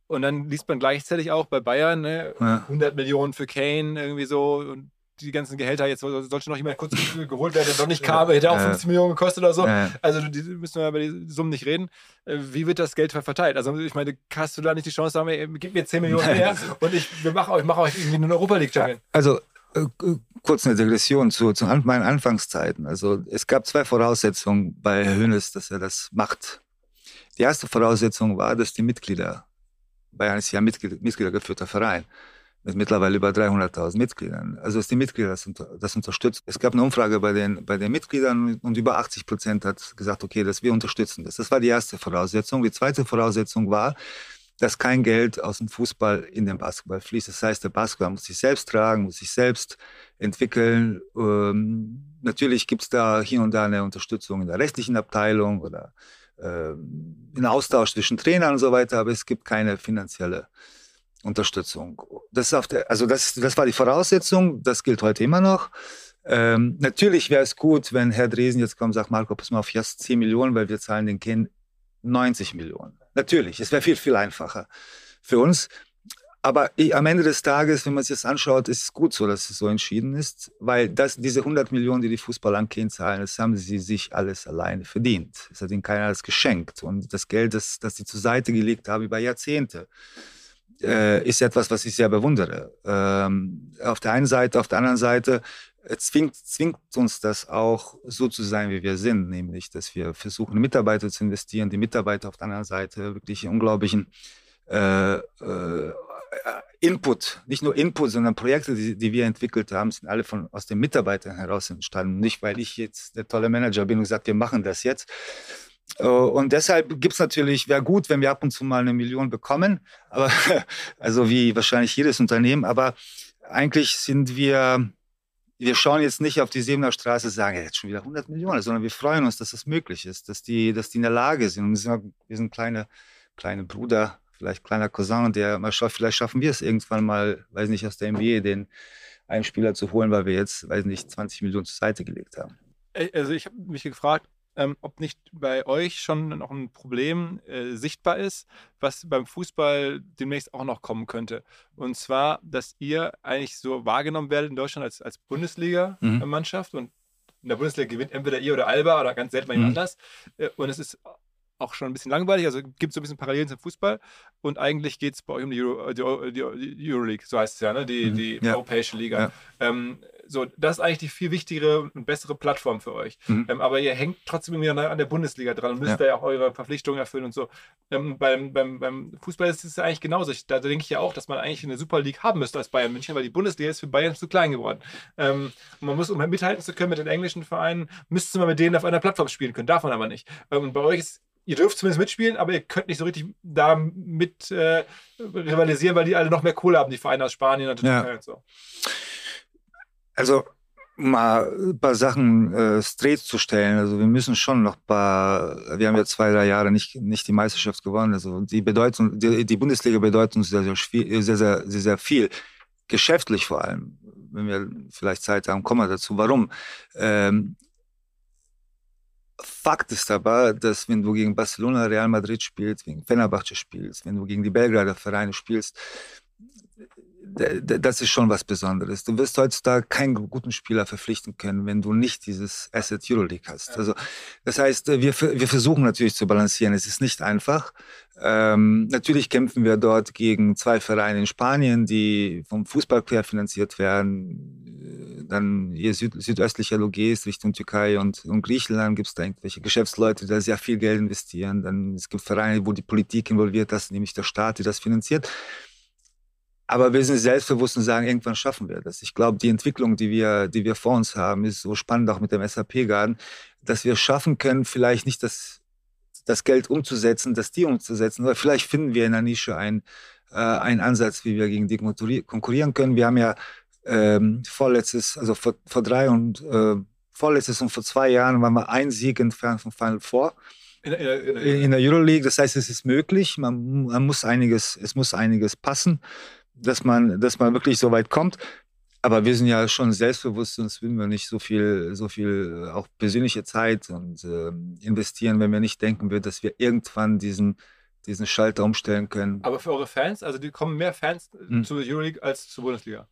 und dann liest man gleichzeitig auch bei Bayern ne, Ja. 100 Millionen für Kane irgendwie so und die ganzen Gehälter. Jetzt soll- sollte noch jemand kurz geholt werden, der noch nicht kam, hätte auch Ja. 50 Millionen gekostet oder so. Also die müssen wir über die Summen nicht reden. Äh, Wie wird das Geld verteilt? Also ich meine, hast du da nicht die Chance, sagen, ey, gib mir 10 Millionen Nein. mehr und ich, wir machen, ich mache euch irgendwie eine Europa League Champion. Also äh, äh, kurz eine Digression zu, zu meinen Anfangszeiten. Also es gab zwei Voraussetzungen bei Hönes, dass er das macht. Die erste Voraussetzung war, dass die Mitglieder, Bayern ist ja ein Mitglied, Mitgliedergeführter Verein, mit mittlerweile über 300.000 Mitgliedern. Also dass die Mitglieder das, das unterstützen. Es gab eine Umfrage bei den, bei den Mitgliedern und über 80 Prozent hat gesagt, okay, dass wir unterstützen das. Das war die erste Voraussetzung. Die zweite Voraussetzung war, dass kein Geld aus dem Fußball in den Basketball fließt. Das heißt, der Basketball muss sich selbst tragen, muss sich selbst entwickeln. Ähm, natürlich gibt es da hier und da eine Unterstützung in der rechtlichen Abteilung oder einen Austausch zwischen Trainern und so weiter, aber es gibt keine finanzielle Unterstützung. Das, der, also das, das war die Voraussetzung, das gilt heute immer noch. Ähm, natürlich wäre es gut, wenn Herr Dresen jetzt kommt und sagt, Marco, pass mal auf, jetzt 10 Millionen, weil wir zahlen den Ken 90 Millionen. Natürlich, es wäre viel, viel einfacher für uns. Aber ich, am Ende des Tages, wenn man sich das anschaut, ist es gut so, dass es so entschieden ist, weil das, diese 100 Millionen, die die Fußballer an Kane zahlen, das haben sie sich alles alleine verdient. Es hat ihnen keiner alles geschenkt. Und das Geld, das, das sie zur Seite gelegt haben über Jahrzehnte, äh, ist etwas, was ich sehr bewundere. Ähm, auf der einen Seite, auf der anderen Seite äh, zwingt, zwingt uns das auch so zu sein, wie wir sind, nämlich, dass wir versuchen, Mitarbeiter zu investieren, die Mitarbeiter auf der anderen Seite wirklich unglaublichen äh, äh, Input, nicht nur Input, sondern Projekte, die, die wir entwickelt haben, sind alle von, aus den Mitarbeitern heraus entstanden. Nicht, weil ich jetzt der tolle Manager bin und gesagt, wir machen das jetzt. Äh, Und deshalb gibt es natürlich, wäre gut, wenn wir ab und zu mal eine Million bekommen, aber also wie wahrscheinlich jedes Unternehmen, aber eigentlich sind wir, wir schauen jetzt nicht auf die Siebener Straße und sagen, jetzt schon wieder 100 Millionen, sondern wir freuen uns, dass das möglich ist, dass die, dass die in der Lage sind. Und wir sind, wir sind kleine, kleine Bruder, vielleicht kleiner Cousin, der mal schaut, vielleicht schaffen wir es irgendwann mal, weiß nicht, aus der NBA den einen Spieler zu holen, weil wir jetzt, weiß nicht, 20 Millionen zur Seite gelegt haben. Also ich habe mich gefragt, ähm, ob nicht bei euch schon noch ein Problem äh, sichtbar ist, was beim Fußball demnächst auch noch kommen könnte. Und zwar, dass ihr eigentlich so wahrgenommen werdet in Deutschland als, als Bundesliga-Mannschaft und in der Bundesliga gewinnt entweder ihr oder Alba oder ganz selten mal jemand Mhm. anders. Äh, Und es ist auch schon ein bisschen langweilig, also gibt es so ein bisschen Parallelen zum Fußball. Und eigentlich geht es bei euch um die, Euro, die, Euro- die, die Euroleague, so heißt es ja, ne? die, Mhm. die Ja. europäische Liga. Ja. Ähm, So, das ist eigentlich die viel wichtigere und bessere Plattform für euch. Mhm. Ähm, aber ihr hängt trotzdem irgendwie an der Bundesliga dran und müsst ja. da ja auch eure Verpflichtungen erfüllen und so. Ähm, beim, beim, beim Fußball ist es ja eigentlich genauso. Da denke ich ja auch, dass man eigentlich eine Super League haben müsste als Bayern München, weil die Bundesliga ist für Bayern zu klein geworden. Ähm, man muss, um mithalten zu können mit den englischen Vereinen, müsste man mit denen auf einer Plattform spielen können. Darf man aber nicht. Ähm, und bei euch ist ihr dürft zumindest mitspielen, aber ihr könnt nicht so richtig da mit äh, rivalisieren, weil die alle noch mehr Kohle haben, die Vereine aus Spanien und, ja. und so. Also mal ein paar Sachen äh, straight zu stellen. Also wir müssen schon noch ein paar, wir haben ja zwei, drei Jahre nicht, nicht die Meisterschaft gewonnen. Also die bedeutet, die, die Bundesliga bedeutet uns sehr, sehr, sehr, sehr, sehr, sehr viel. Geschäftlich vor allem. Wenn wir vielleicht Zeit haben, kommen wir dazu. Warum? Ähm, Fakt ist aber, dass wenn du gegen Barcelona, Real Madrid spielst, gegen Fenerbahce spielst, wenn du gegen die Belgrader Vereine spielst, das ist schon was Besonderes. Du wirst heutzutage keinen guten Spieler verpflichten können, wenn du nicht dieses Asset Euroleague hast. Also, das heißt, wir, wir versuchen natürlich zu balancieren. Es ist nicht einfach. Ähm, natürlich kämpfen wir dort gegen zwei Vereine in Spanien, die vom Fußball querfinanziert werden. Dann hier süd, südöstlicher Logis Richtung Türkei und, und Griechenland gibt es da irgendwelche Geschäftsleute, die da sehr viel Geld investieren. Dann es gibt Vereine, wo die Politik involviert ist, nämlich der Staat, der das finanziert. Aber wir sind selbstbewusst und sagen, irgendwann schaffen wir das. Ich glaube, die Entwicklung, die wir, die wir vor uns haben, ist so spannend auch mit dem SAP-Garden, dass wir schaffen können, vielleicht nicht das, das Geld umzusetzen, das die umzusetzen, aber vielleicht finden wir in der Nische einen, äh, einen Ansatz, wie wir gegen die konkurrieren können. Wir haben ja ähm, vorletztes, also vor, vor drei und äh, vorletztes und vor zwei Jahren waren wir ein Sieg entfernt vom Final Four. In, in, in, in der Euroleague, das heißt, es ist möglich. Man, man muss einiges, es muss einiges passen dass man, dass man wirklich so weit kommt. Aber wir sind ja schon selbstbewusst, sonst würden wir nicht so viel, so viel äh, auch persönliche Zeit und äh, investieren, wenn wir nicht denken würden, dass wir irgendwann diesen, diesen Schalter umstellen können. Aber für eure Fans, also die kommen mehr Fans hm. zur Euroleague als zur Bundesliga?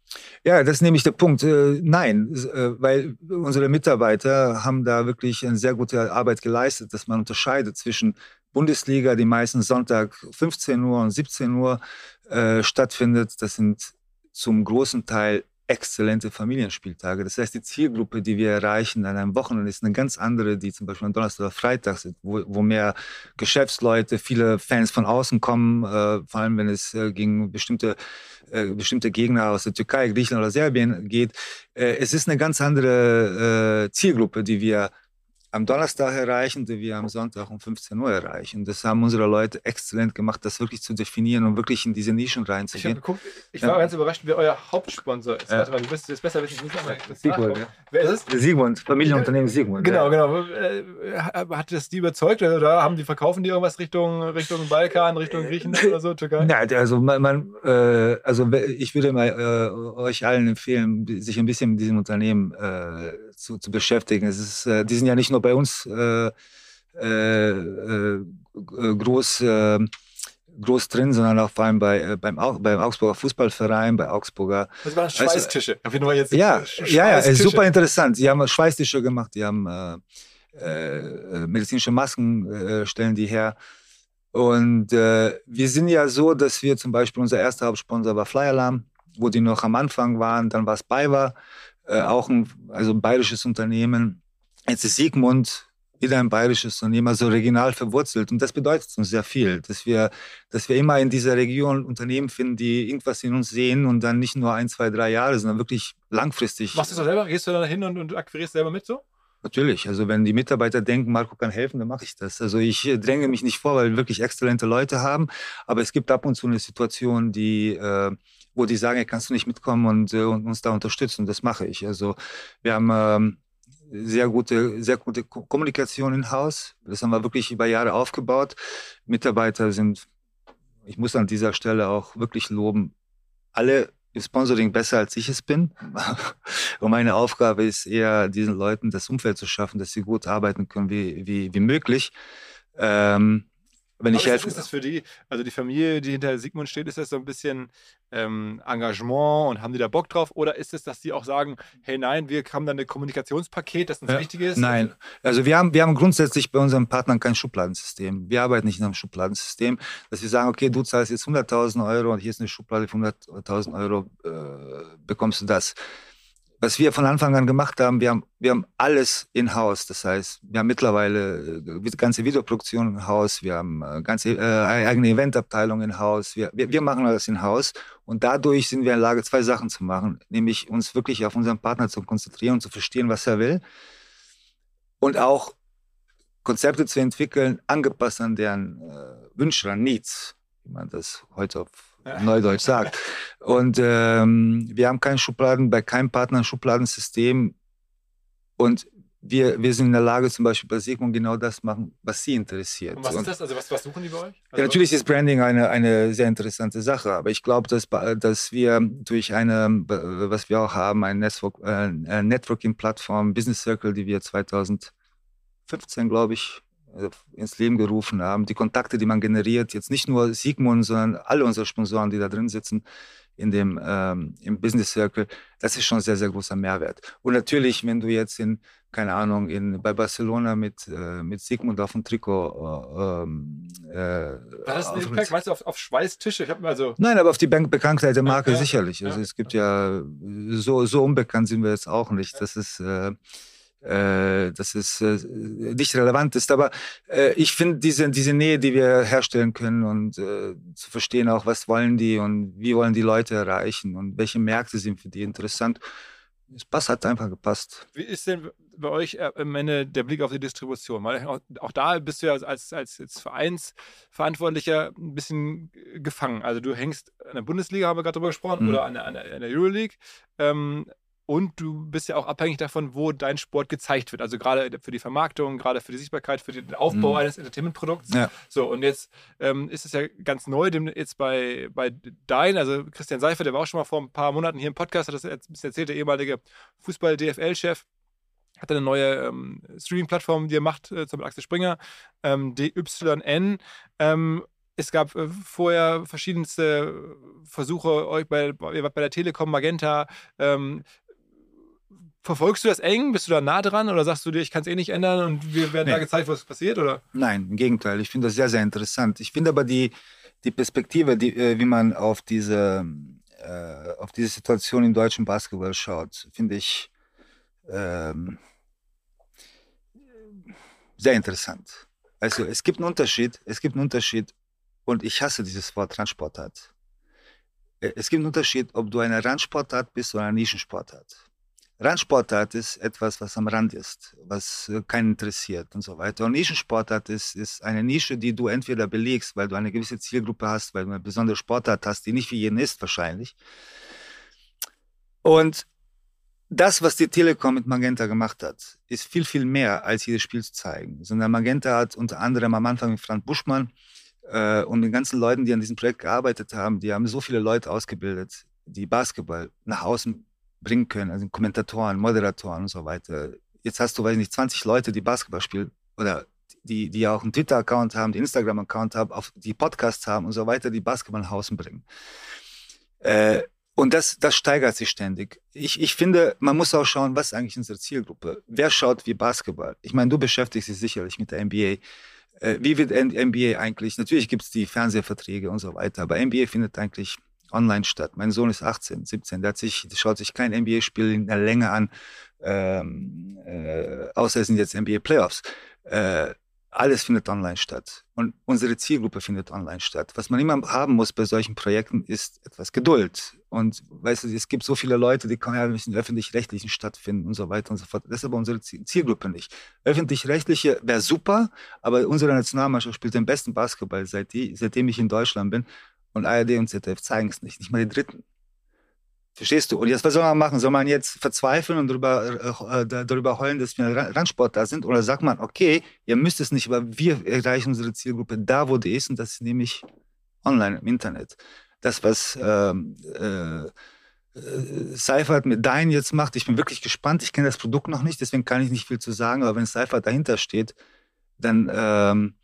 Ja, das ist nämlich der Punkt. Äh, nein, äh, weil unsere Mitarbeiter haben da wirklich eine sehr gute Arbeit geleistet, dass man unterscheidet zwischen Bundesliga, die meisten Sonntag 15 Uhr und 17 Uhr äh, stattfindet. Das sind zum großen Teil exzellente Familienspieltage. Das heißt, die Zielgruppe, die wir erreichen an einem Wochenende, ist eine ganz andere, die zum Beispiel am Donnerstag oder Freitag sind, wo, wo mehr Geschäftsleute, viele Fans von außen kommen, äh, vor allem wenn es äh, gegen bestimmte, äh, bestimmte Gegner aus der Türkei, Griechenland oder Serbien geht. Äh, es ist eine ganz andere äh, Zielgruppe, die wir am Donnerstag erreichen, die wir am Sonntag um 15 Uhr erreichen. Das haben unsere Leute exzellent gemacht, das wirklich zu definieren und wirklich in diese Nischen reinzugehen. Ich, geguckt, ich war ja. ganz überrascht, wer euer Hauptsponsor ist. Ja. Warte mal, du wirst es besser wissen. Siegmund, ja. Wer ist es? Siegmund, Familienunternehmen Siegmund. Genau, genau. Äh, hat das die überzeugt oder haben die verkaufen die irgendwas Richtung, Richtung Balkan, Richtung Griechenland oder so, Türkei? Ja, also man, man äh, also ich würde mal äh, euch allen empfehlen, sich ein bisschen mit diesem Unternehmen äh, zu, zu beschäftigen. Es ist, äh, die sind ja nicht nur bei uns äh, äh, äh groß, äh, groß drin, sondern auch vor allem bei, beim, beim Augsburger Fußballverein, bei Augsburger. Das waren Schweißtische. Also, ja, ja, ja, super interessant. Sie haben Schweißtische gemacht, die haben medizinische Masken, stellen die her. Und äh, wir sind ja so, dass wir zum Beispiel, unser erster Hauptsponsor war Fly Alarm, wo die noch am Anfang waren, dann war es BayWa, äh, auch ein, also ein bayerisches Unternehmen. Jetzt ist Siegmund wieder ein bayerisches Unternehmen, also regional verwurzelt. Und das bedeutet uns sehr viel, dass wir, dass wir immer in dieser Region Unternehmen finden, die irgendwas in uns sehen und dann nicht nur ein, zwei, drei Jahre, sondern wirklich langfristig. Machst du das selber? Gehst du da hin und, und akquirierst selber mit so? Natürlich. Also wenn die Mitarbeiter denken, Marco kann helfen, dann mache ich das. Also ich äh, dränge mich nicht vor, weil wir wirklich exzellente Leute haben. Aber es gibt ab und zu eine Situation, die äh, wo die sagen, kannst du nicht mitkommen und, äh, und uns da unterstützen. Das mache ich. Also wir haben ähm, sehr gute, sehr gute Kommunikation im Haus. Das haben wir wirklich über Jahre aufgebaut. Mitarbeiter sind, ich muss an dieser Stelle auch wirklich loben, alle im Sponsoring besser als ich es bin. Und meine Aufgabe ist eher, diesen Leuten das Umfeld zu schaffen, dass sie gut arbeiten können wie, wie, wie möglich. Ähm, wenn ich helfe. Ist das für die, also die Familie, die hinter Sigmund steht, ist das so ein bisschen ähm, Engagement und haben die da Bock drauf? Oder ist es, dass die auch sagen, hey nein, wir haben da ein Kommunikationspaket, das uns ja, wichtig ist? Nein, also wir haben, wir haben grundsätzlich bei unseren Partnern kein Schubladensystem. Wir arbeiten nicht in einem Schubladensystem, dass wir sagen, okay, du zahlst jetzt 100.000 Euro und hier ist eine Schublade für 100.000 Euro, äh, bekommst du das was wir von Anfang an gemacht haben, wir haben, wir haben alles in-house. Das heißt, wir haben mittlerweile äh, ganze Videoproduktion in-house, wir haben äh, ganze äh, eigene Eventabteilung in-house. Wir, wir, wir machen alles in-house und dadurch sind wir in der Lage, zwei Sachen zu machen, nämlich uns wirklich auf unseren Partner zu konzentrieren und zu verstehen, was er will und auch Konzepte zu entwickeln, angepasst an deren äh, Wünsche, an Needs, wie man das heute auf Neudeutsch sagt. Und ähm, wir haben keine Schubladen, bei keinem Partner ein Schubladensystem. Und wir, wir sind in der Lage, zum Beispiel bei Sigmund genau das machen, was sie interessiert. Und was ist das? Also was, was suchen die bei euch? Also ja, natürlich ist Branding eine, eine sehr interessante Sache, aber ich glaube, dass, dass wir durch eine, was wir auch haben, eine Network, äh, Networking-Plattform, Business Circle, die wir 2015, glaube ich, ins Leben gerufen haben, die Kontakte, die man generiert, jetzt nicht nur Sigmund, sondern alle unsere Sponsoren, die da drin sitzen, in dem ähm, im Business Circle, das ist schon ein sehr, sehr großer Mehrwert. Und natürlich, wenn du jetzt in, keine Ahnung, in, bei Barcelona mit, äh, mit Sigmund auf dem Trikot. Äh, ähm, äh, War das ein Impact? Meinst du auf, auf Schweißtische? Ich habe mal so. Nein, aber auf die Bekanntheit der Marke Ja, ja, sicherlich. Also ja. es gibt ja, so, so unbekannt sind wir jetzt auch nicht. Das ist. Äh, dass es äh, nicht relevant ist. Aber äh, ich finde diese, diese Nähe, die wir herstellen können und äh, zu verstehen auch, was wollen die und wie wollen die Leute erreichen und welche Märkte sind für die interessant. Das Pass hat einfach gepasst. Wie ist denn bei euch äh, am Ende der Blick auf die Distribution? Weil auch, auch da bist du ja als, als, als Vereinsverantwortlicher ein bisschen gefangen. Also du hängst an der Bundesliga, haben wir gerade drüber gesprochen, Mhm. oder an der, an der, an der Euroleague. Ähm, und du bist ja auch abhängig davon, wo dein Sport gezeigt wird. Also gerade für die Vermarktung, gerade für die Sichtbarkeit, für den Aufbau Mhm. eines Entertainment-Produkts. Ja. So, und jetzt ähm, ist es ja ganz neu, jetzt bei, bei Dein, also Christian Seifert, der war auch schon mal vor ein paar Monaten hier im Podcast, hat das jetzt ein bisschen erzählt, der ehemalige Fußball-DFL-Chef, hat eine neue ähm, Streaming-Plattform, die er macht, äh, zum Beispiel Axel Springer, ähm, DYN. Ähm, es gab äh, vorher verschiedenste Versuche, euch bei, bei der Telekom, Magenta. Ähm, verfolgst du das eng? Bist du da nah dran? Oder sagst du dir, ich kann es eh nicht ändern und wir werden da Nee. gezeigt, was passiert? Oder? Nein, im Gegenteil. Ich finde das sehr, sehr interessant. Ich finde aber die, die Perspektive, die, äh, wie man auf diese, äh, auf diese Situation im deutschen Basketball schaut, finde ich ähm, sehr interessant. Also es gibt einen Unterschied, es gibt einen Unterschied und ich hasse dieses Wort Randsportart. Äh, Es gibt einen Unterschied, ob du eine Randsportart bist oder eine Nischensportart. Randsportart ist etwas, was am Rand ist, was äh, keinen interessiert und so weiter. Und Nischensportart ist, ist eine Nische, die du entweder belegst, weil du eine gewisse Zielgruppe hast, weil du eine besondere Sportart hast, die nicht für jeden ist wahrscheinlich. Und das, was die Telekom mit Magenta gemacht hat, ist viel, viel mehr, als jedes Spiel zu zeigen. Sondern Magenta hat unter anderem am Anfang mit Frank Buschmann äh, und den ganzen Leuten, die an diesem Projekt gearbeitet haben, die haben so viele Leute ausgebildet, die Basketball nach außen bringen können, also Kommentatoren, Moderatoren und so weiter. Jetzt hast du, weiß ich nicht, 20 Leute, die Basketball spielen oder die, die auch einen Twitter-Account haben, die Instagram-Account haben, auf die Podcasts haben und so weiter, die Basketball nach außen bringen. Äh, und das, das steigert sich ständig. Ich, ich finde, man muss auch schauen, was ist eigentlich unsere Zielgruppe? Wer schaut wie Basketball? Ich meine, du beschäftigst dich sicherlich mit der NBA. Äh, wie wird NBA eigentlich? Natürlich gibt es die Fernsehverträge und so weiter, aber NBA findet eigentlich online statt. Mein Sohn ist 18, 17, der, hat sich, der schaut sich kein NBA-Spiel in der Länge an, ähm, äh, außer es sind jetzt NBA-Playoffs. Äh, alles findet online statt. Und unsere Zielgruppe findet online statt. Was man immer haben muss bei solchen Projekten, ist etwas Geduld. Und weißt du, es gibt so viele Leute, die kann ja müssen öffentlich-rechtlichen stattfinden und so weiter und so fort. Das ist aber unsere Ziel- Zielgruppe nicht. Öffentlich-rechtliche wäre super, aber unsere Nationalmannschaft spielt den besten Basketball, seit die, seitdem ich in Deutschland bin. Und ARD und ZDF zeigen es nicht, nicht mal die Dritten. Verstehst du? Und jetzt, was soll man machen? Soll man jetzt verzweifeln und darüber, äh, da- darüber heulen, dass wir Ra- Randsport da sind? Oder sagt man, okay, ihr müsst es nicht, aber wir erreichen unsere Zielgruppe da, wo die ist, und das ist nämlich online im Internet. Das, was ähm, äh, äh, Seifert mit Dein jetzt macht, ich bin wirklich gespannt. Ich kenne das Produkt noch nicht, deswegen kann ich nicht viel zu sagen, aber wenn Seifert dahinter steht, dann, ähm,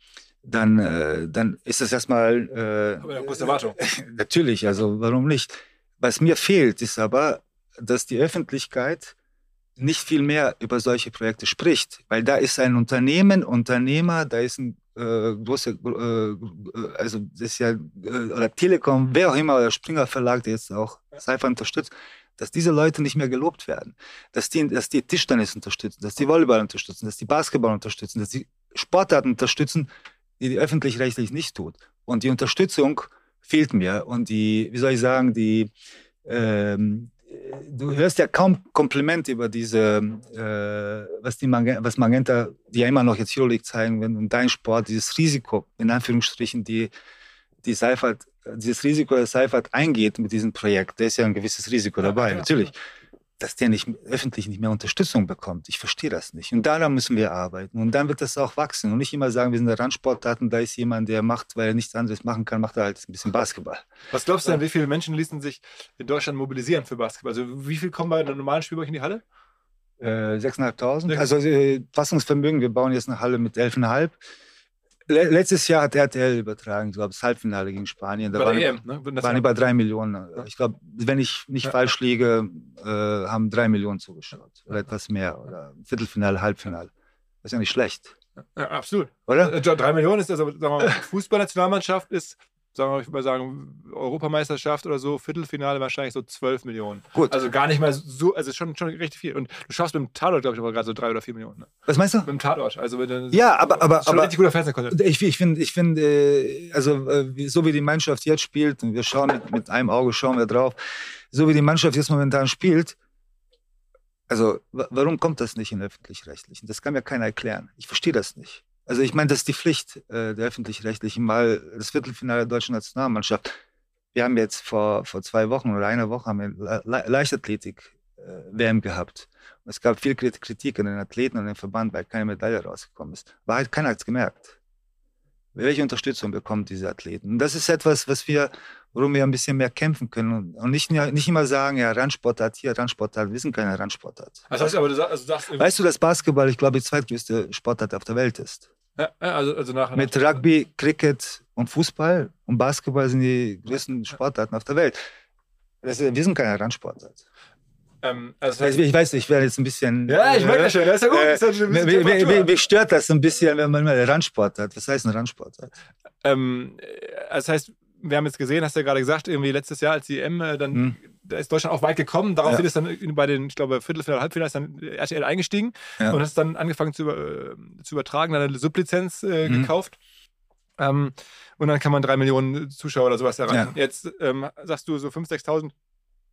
dann, äh, dann ist das erstmal. Äh, Aber große Erwartung. Natürlich, also warum nicht? Was mir fehlt, ist aber, dass die Öffentlichkeit nicht viel mehr über solche Projekte spricht, weil da ist ein Unternehmen, Unternehmer, da ist ein äh, großer, äh, also das ist ja, äh, oder Telekom, wer auch immer, oder Springer Verlag, der jetzt auch Cypher unterstützt, dass diese Leute nicht mehr gelobt werden, dass die, dass die Tischtennis unterstützen, dass die Volleyball unterstützen, dass die Basketball unterstützen, dass die Sportarten unterstützen, die die öffentlich-rechtlich nicht tut. Und die Unterstützung fehlt mir. Und die, wie soll ich sagen, die, ähm, du hörst ja kaum Kompliment über diese, äh, was, die Magenta, was Magenta, die ja immer noch jetzt Euroleague zeigen, wenn in dein Sport dieses Risiko, in Anführungsstrichen, die, die Seifert, dieses Risiko, das Seifert eingeht mit diesem Projekt, da ist ja ein gewisses Risiko dabei, ja, natürlich dass der nicht öffentlich nicht mehr Unterstützung bekommt. Ich verstehe das nicht. Und daran müssen wir arbeiten. Und dann wird das auch wachsen. Und nicht immer sagen, wir sind der Randsportdaten, da ist jemand, der macht, weil er nichts anderes machen kann, macht er halt ein bisschen Basketball. Was glaubst du denn, wie viele Menschen ließen sich in Deutschland mobilisieren für Basketball? Also wie viel kommen bei einer normalen Spiel in die Halle? Äh, 6.500. Also äh, Fassungsvermögen, wir bauen jetzt eine Halle mit 11.500 letztes Jahr hat RTL übertragen, so das Halbfinale gegen Spanien. Da waren, EM, ne? waren über drei Millionen. Ich glaube, wenn ich nicht ja. falsch liege, äh, haben drei Millionen zugeschaut. Oder etwas mehr. Oder Viertelfinale, Halbfinale. Das ist ja nicht schlecht. Ja, absolut. Oder? Äh, drei Millionen ist also, sagen wir mal, Fußballnationalmannschaft ist sagen wir, ich mal sagen, Europameisterschaft oder so, Viertelfinale wahrscheinlich so 12 Millionen. Gut. Also gar nicht mal so, also schon, schon recht viel. Und du schaffst mit dem Tatort, glaube ich, aber gerade so drei oder vier Millionen. Ne? Was meinst du? Mit dem Tatort. Also mit, ja, aber, aber, schon aber richtig guter Fernsehkontent. Ich, ich finde, ich find, äh, also äh, so wie die Mannschaft jetzt spielt, und wir schauen mit, mit einem Auge schauen wir drauf, so wie die Mannschaft jetzt momentan spielt, also warum kommt das nicht in öffentlich-rechtlichen? Das kann mir keiner erklären. Ich verstehe das nicht. Also ich meine, das ist die Pflicht äh, der öffentlich-rechtlichen, mal das Viertelfinale der deutschen Nationalmannschaft. Wir haben jetzt vor, vor zwei Wochen oder einer Woche haben wir Le Leichtathletik äh, gehabt. Und es gab viel Kritik an den Athleten und den Verband, weil keine Medaille rausgekommen ist. War halt keiner hat es gemerkt. Welche Unterstützung bekommen diese Athleten? Und das ist etwas, was wir, worum wir ein bisschen mehr kämpfen können und nicht, nicht immer sagen, ja, Randsportart hier, Randsportart, wir sind keine Randsportart. Das heißt aber, du sagst, also sagst weißt du, dass Basketball, ich glaube, die zweitgrößte Sportart auf der Welt ist? Ja, also, also nachher. Mit Rugby, Cricket und Fußball und Basketball sind die größten Sportarten auf der Welt. Das, wir sind keine Randsportart. Ähm, also ich, ich, weiß, ich werde jetzt ein bisschen. Ja, ich merke das schon. Das ist ja gut. Äh, ist ja mir, mir, stört das ein bisschen, wenn man mal Randsport hat. Was heißt ein Randsport? Ähm, das heißt, wir haben jetzt gesehen, hast du ja gerade gesagt, irgendwie letztes Jahr als die EM, äh, dann hm. Da ist Deutschland auch weit gekommen. Daraufhin ja. ist dann bei den, ich glaube, Viertelfinale, Halbfinale ist dann RTL eingestiegen ja. und hat dann angefangen zu, äh, zu übertragen, dann eine Sublizenz äh, hm. gekauft. Ähm, und dann kann man drei Millionen Zuschauer oder sowas erreichen. Ja. Jetzt ähm, sagst du so 5.000, 6.000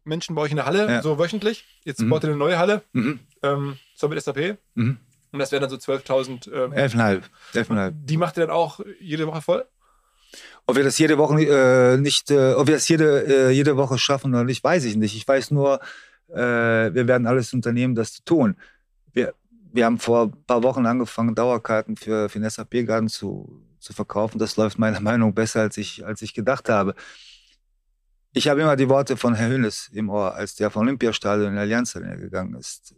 Menschen bei euch in der Halle, so wöchentlich. Jetzt mhm. baut ihr eine neue Halle, mhm. ähm, so mit SAP. Mhm. Und das wären dann so 12.000. Ähm, 11,5. 11,5. Die macht ihr dann auch jede Woche voll? Ob wir das jede Woche äh, nicht, äh, ob wir das jede, äh, jede Woche schaffen oder nicht, weiß ich nicht. Ich weiß nur, äh, wir werden alles unternehmen, das zu tun. Wir, wir haben vor ein paar Wochen angefangen, Dauerkarten für, den SAP-Garten zu, zu verkaufen. Das läuft meiner Meinung nach besser, als ich, als ich gedacht habe. Ich habe immer die Worte von Herrn Hönes im Ohr, als der vom Olympiastadion in der Allianz gegangen ist.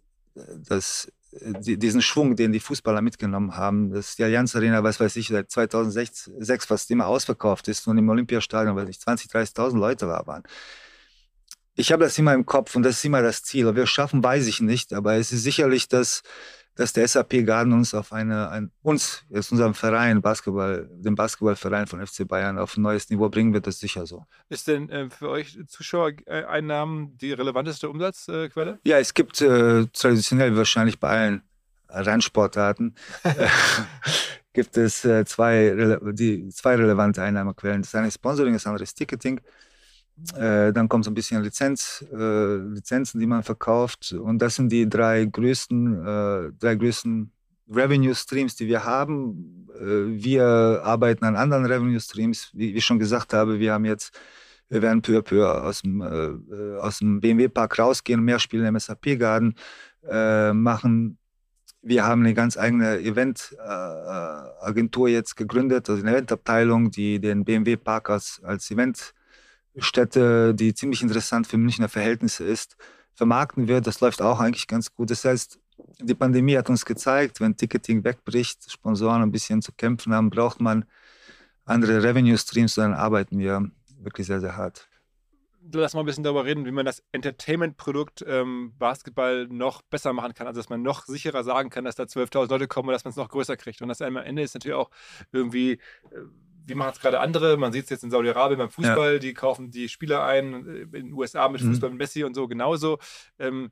Das diesen Schwung, den die Fußballer mitgenommen haben, dass die Allianz Arena, was weiß ich, seit 2006 fast immer ausverkauft ist und im Olympiastadion, weiß ich, 20, 30.000 Leute da waren. Ich habe das immer im Kopf und das ist immer das Ziel. Ob wir es schaffen, weiß ich nicht, aber es ist sicherlich das, dass der SAP Garden uns auf eine, ein, uns, jetzt unserem Verein, Basketball, den Basketballverein von FC Bayern auf ein neues Niveau bringen wird, das sicher so. Ist denn äh, für euch Zuschauereinnahmen die relevanteste Umsatzquelle? Ja, es gibt äh, traditionell wahrscheinlich bei allen Randsportarten gibt es äh, zwei, die, zwei relevante Einnahmequellen. Das eine ist Sponsoring, das andere ist Ticketing. Äh, dann kommt so ein bisschen Lizenz, äh, Lizenzen, die man verkauft. Und das sind die drei größten, äh, drei größten Revenue Streams, die wir haben. Äh, wir arbeiten an anderen Revenue Streams. Wie, wie ich schon gesagt habe, wir haben jetzt, wir werden peu à peu aus dem, äh, aus dem BMW-Park rausgehen, mehr Spiele im SAP-Garden machen. Wir haben eine ganz eigene Event-Agentur jetzt gegründet, also eine Eventabteilung, die den BMW-Park als, als Event Städte, die ziemlich interessant für Münchner Verhältnisse ist, vermarkten wir. Das läuft auch eigentlich ganz gut. Das heißt, die Pandemie hat uns gezeigt, wenn Ticketing wegbricht, Sponsoren ein bisschen zu kämpfen haben, braucht man andere Revenue Streams, dann arbeiten wir wirklich sehr, sehr hart. Lass mal ein bisschen darüber reden, wie man das Entertainment-Produkt ähm, Basketball noch besser machen kann. Also, dass man noch sicherer sagen kann, dass da 12.000 Leute kommen und dass man es noch größer kriegt. Und das am Ende ist natürlich auch irgendwie, äh, wie machen es gerade andere? Man sieht es jetzt in Saudi-Arabien beim Fußball, ja. die kaufen die Spieler ein, äh, in den USA mit mhm. Fußball mhm. mit Messi und so genauso. Ähm,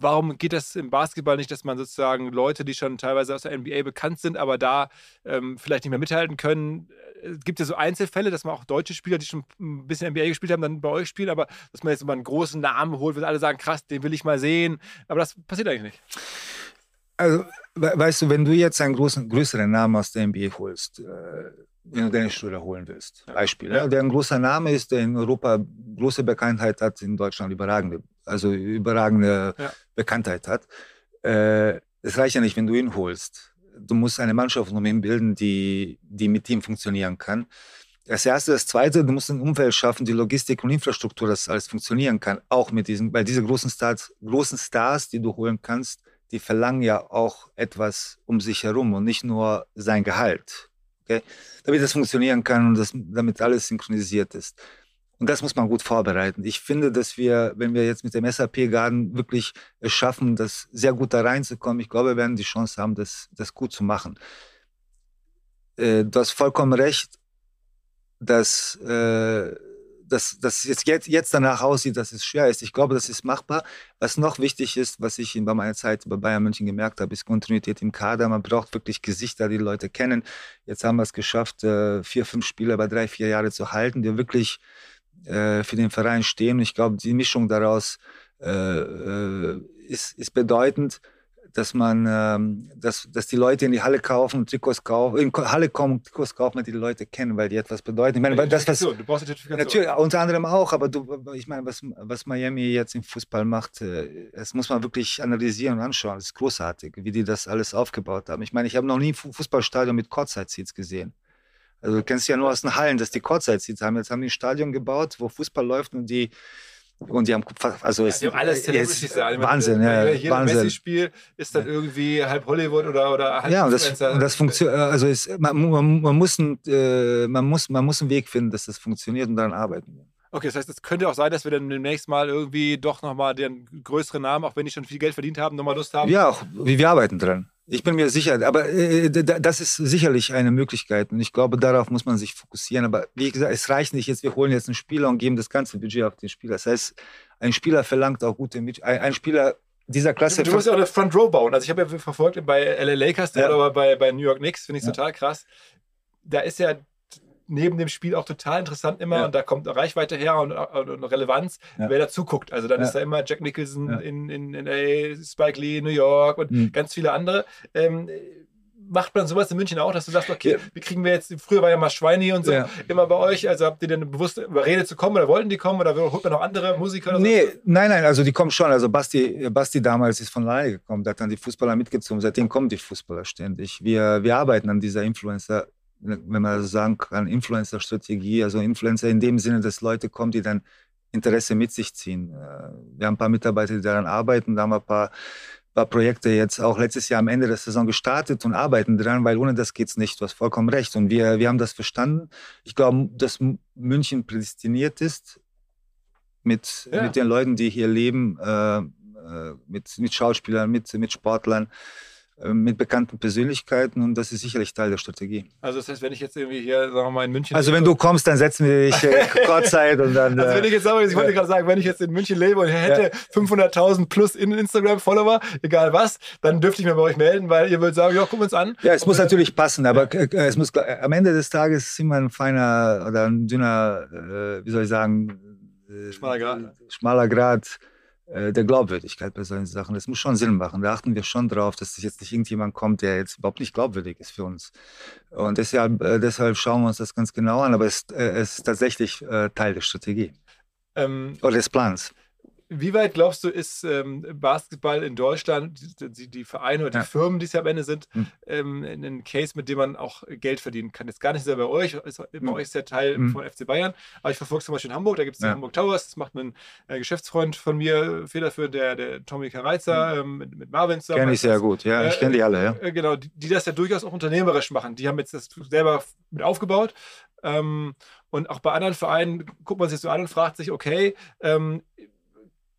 warum geht das im Basketball nicht, dass man sozusagen Leute, die schon teilweise aus der NBA bekannt sind, aber da ähm, vielleicht nicht mehr mithalten können? Es äh, gibt ja so Einzelfälle, dass man auch deutsche Spieler, die schon ein bisschen NBA gespielt haben, dann bei euch spielen, aber dass man jetzt mal einen großen Namen holt, wo alle sagen, krass, den will ich mal sehen. Aber das passiert eigentlich nicht. Also, weißt du, wenn du jetzt einen großen, größeren Namen aus der NBA holst, äh, wenn du deine Schüler holen willst, Beispiel, ja. der ein großer Name ist, der in Europa große Bekanntheit hat, in Deutschland überragende, also überragende ja. Bekanntheit hat. Äh, es reicht ja nicht, wenn du ihn holst. Du musst eine Mannschaft um ihn bilden, die, die mit ihm funktionieren kann. Das erste, das zweite, du musst ein Umfeld schaffen, die Logistik und Infrastruktur, dass alles funktionieren kann. Auch mit diesen, weil diese großen Stars, großen Stars, die du holen kannst, die verlangen ja auch etwas um sich herum und nicht nur sein Gehalt. Okay? Damit das funktionieren kann und das, damit alles synchronisiert ist. Und das muss man gut vorbereiten. Ich finde, dass wir, wenn wir jetzt mit dem SAP-Garden wirklich es schaffen, das sehr gut da reinzukommen, ich glaube, wir werden die Chance haben, das, das gut zu machen. Äh, du hast vollkommen recht, dass äh, dass das jetzt, jetzt, jetzt danach aussieht, dass es schwer ist. Ich glaube, das ist machbar. Was noch wichtig ist, was ich bei meiner Zeit bei Bayern München gemerkt habe, ist Kontinuität im Kader. Man braucht wirklich Gesichter, die, Leute kennen. Jetzt haben wir es geschafft, äh, vier, fünf Spieler bei drei, vier Jahre zu halten, die wirklich äh, für den Verein stehen. Und ich glaube, die Mischung daraus äh, ist, ist bedeutend dass man, ähm, dass, dass die Leute in die Halle kaufen, Trikots kaufen, in Halle kommen, Trikots kaufen, die die Leute kennen, weil die etwas bedeuten. Ich meine, weil das was, du brauchst eine Zertifikation. Natürlich, unter anderem auch, aber du, ich meine, was, was Miami jetzt im Fußball macht, äh, das muss man wirklich analysieren und anschauen. Das ist großartig, wie die das alles aufgebaut haben. Ich meine, ich habe noch nie ein Fußballstadion mit Kurzzeit-Seats gesehen. Also du kennst ja nur aus den Hallen, dass die Kurzzeit-Seats haben. Jetzt haben die ein Stadion gebaut, wo Fußball läuft und die und die haben, also ist, ja, alles Celebrities ist Wahnsinn, ja, ja Wahnsinn. Messi-Spiel ist dann irgendwie halb Hollywood oder oder halb Ja, und das, das funktioniert, also ist, man, man, man, muss ein, äh, man muss, man muss einen Weg finden, dass das funktioniert und daran arbeiten. Okay, das heißt, es könnte auch sein, dass wir dann demnächst mal irgendwie doch nochmal den größeren Namen, auch wenn die schon viel Geld verdient haben, nochmal Lust haben. Ja, auch, wir arbeiten dran. Ich bin mir sicher, aber äh, das ist sicherlich eine Möglichkeit und ich glaube, darauf muss man sich fokussieren. Aber wie gesagt, es reicht nicht jetzt, wir holen jetzt einen Spieler und geben das ganze Budget auf den Spieler. Das heißt, ein Spieler verlangt auch gute Mit ein, ein Spieler dieser Klasse. Du musst ja auch eine Front Row bauen. Also ich habe ja verfolgt bei LA Lakers ja. oder bei, bei New York Knicks, finde ich ja. total krass. Da ist ja neben dem Spiel auch total interessant immer ja. und da kommt Reichweite her und, und Relevanz, ja. wer dazu guckt. Also dann ja. ist da immer Jack Nicholson in, in, in LA, Spike Lee, New York und mhm. ganz viele andere. Ähm, macht man sowas in München auch, dass du sagst, okay, wie kriegen wir jetzt, früher war ja mal Schweini und so, ja. immer bei euch, also habt ihr denn bewusst überredet zu kommen oder wollten die kommen oder holt man noch andere Musiker? Oder nee, so? nein, nein, also die kommen schon, also Basti, Basti damals ist von alleine gekommen, der hat dann die Fußballer mitgezogen, seitdem kommen die Fußballer ständig. Wir, wir arbeiten an dieser Influencer- wenn man so sagen kann, Influencer-Strategie, also Influencer in dem Sinne, dass Leute kommen, die dann Interesse mit sich ziehen. Äh, wir haben ein paar Mitarbeiter, die daran arbeiten, da haben wir ein paar, paar Projekte jetzt auch letztes Jahr am Ende der Saison gestartet und arbeiten dran, weil ohne das geht es nicht. Du hast vollkommen recht. Und wir, wir haben das verstanden. Ich glaube, dass München prädestiniert ist mit, ja. mit den Leuten, die hier leben, äh, äh mit, mit Schauspielern, mit, mit Sportlern. Äh, mit bekannten Persönlichkeiten und das ist sicherlich Teil der Strategie. Also das heißt, wenn ich jetzt irgendwie hier, sagen wir mal, in München... Also wenn du kommst, dann setzen wir dich äh, Kurzzeit und dann... Also wenn ich jetzt, ich wollte gerade sagen, wenn ich jetzt in München lebe und hätte ja. 500.000 plus in Instagram-Follower, egal was, dann dürfte ich mir bei euch melden, weil ihr würdet sagen, ja, gucken wir uns an. Ja, es muss natürlich passen, aber ja. Äh, es muss, am Ende des Tages ist immer ein feiner oder ein dünner, äh, wie soll ich sagen... schmaler Grad. Schmaler Grad äh, der Glaubwürdigkeit bei solchen Sachen. Das muss schon Sinn machen. Da achten wir schon drauf, dass jetzt nicht irgendjemand kommt, der jetzt überhaupt nicht glaubwürdig ist für uns. Und deshalb, äh, deshalb schauen wir uns das ganz genau an. Aber es, äh, es ist tatsächlich äh, Teil der Strategie. Ähm, Oder des Plans. Wie weit glaubst du, ist ähm, Basketball in Deutschland, die, die Vereine oder die ja. Firmen, die es ja am Ende sind, hm. ähm, ein Case, mit dem man auch Geld verdienen kann? Jetzt gar nicht sehr bei euch, ist, bei hm. euch ist der Teil hm. von FC Bayern, aber ich verfolge zum Beispiel in Hamburg, da gibt es ja. die Hamburg Towers, das macht ein äh, Geschäftsfreund von mir federführend, der, der Tommy Kareizer hm. ähm, mit, mit Marvin zusammen. Kenne ich sehr gut, ja, ich kenne die alle, ja. Äh, genau, die, die, das ja durchaus auch unternehmerisch machen. Die haben jetzt das selber mit aufgebaut. Ähm, und auch bei anderen Vereinen guckt man sich so an und fragt sich, okay, ähm,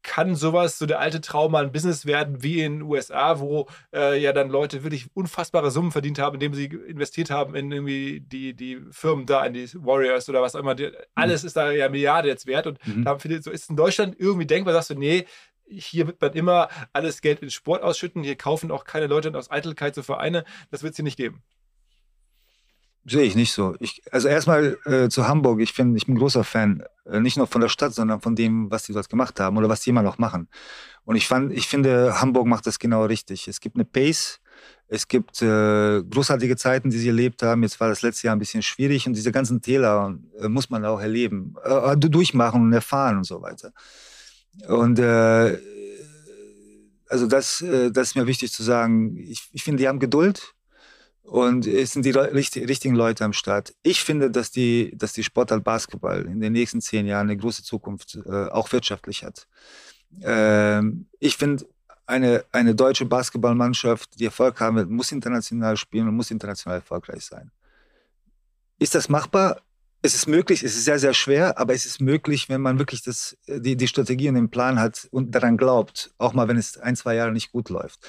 kann sowas, so der alte Traum mal ein Business werden wie in den USA, wo äh, ja dann Leute wirklich unfassbare Summen verdient haben, indem sie investiert haben in irgendwie die, die Firmen da, in die Warriors oder was auch immer. Die, alles mhm. ist da ja Milliarde jetzt wert. Und mhm. da viele, so ist in Deutschland irgendwie denkbar, sagst du, nee, hier wird man immer alles Geld in Sport ausschütten. Hier kaufen auch keine Leute aus Eitelkeit so Vereine. Das wird es hier nicht geben. Sehe ich nicht so. Ich, also erstmal äh, zu Hamburg. Ich finde, ich bin großer Fan, äh, nicht nur von der Stadt, sondern von dem, was die dort gemacht haben oder was die immer noch machen. Und ich fand, ich finde, Hamburg macht das genau richtig. Es gibt eine Pace, es gibt äh, großartige Zeiten, die sie erlebt haben. Jetzt war das letzte Jahr ein bisschen schwierig und diese ganzen Täler äh, muss man auch erleben, äh, durchmachen und erfahren und so weiter. Und also das, das ist mir wichtig zu sagen. Ich, ich finde, die haben Geduld und es sind die richtigen Leute am Start. Ich finde, dass die, dass die Sportart Basketball in den nächsten zehn Jahren eine große Zukunft äh, auch wirtschaftlich hat. Ähm, ich finde, eine, eine deutsche Basketballmannschaft, die Erfolg haben wird, muss international spielen und muss international erfolgreich sein. Ist das machbar? Es ist möglich, es ist sehr, sehr schwer, aber es ist möglich, wenn man wirklich das, die, die Strategie und den Plan hat und daran glaubt, auch mal wenn es ein, zwei Jahre nicht gut läuft.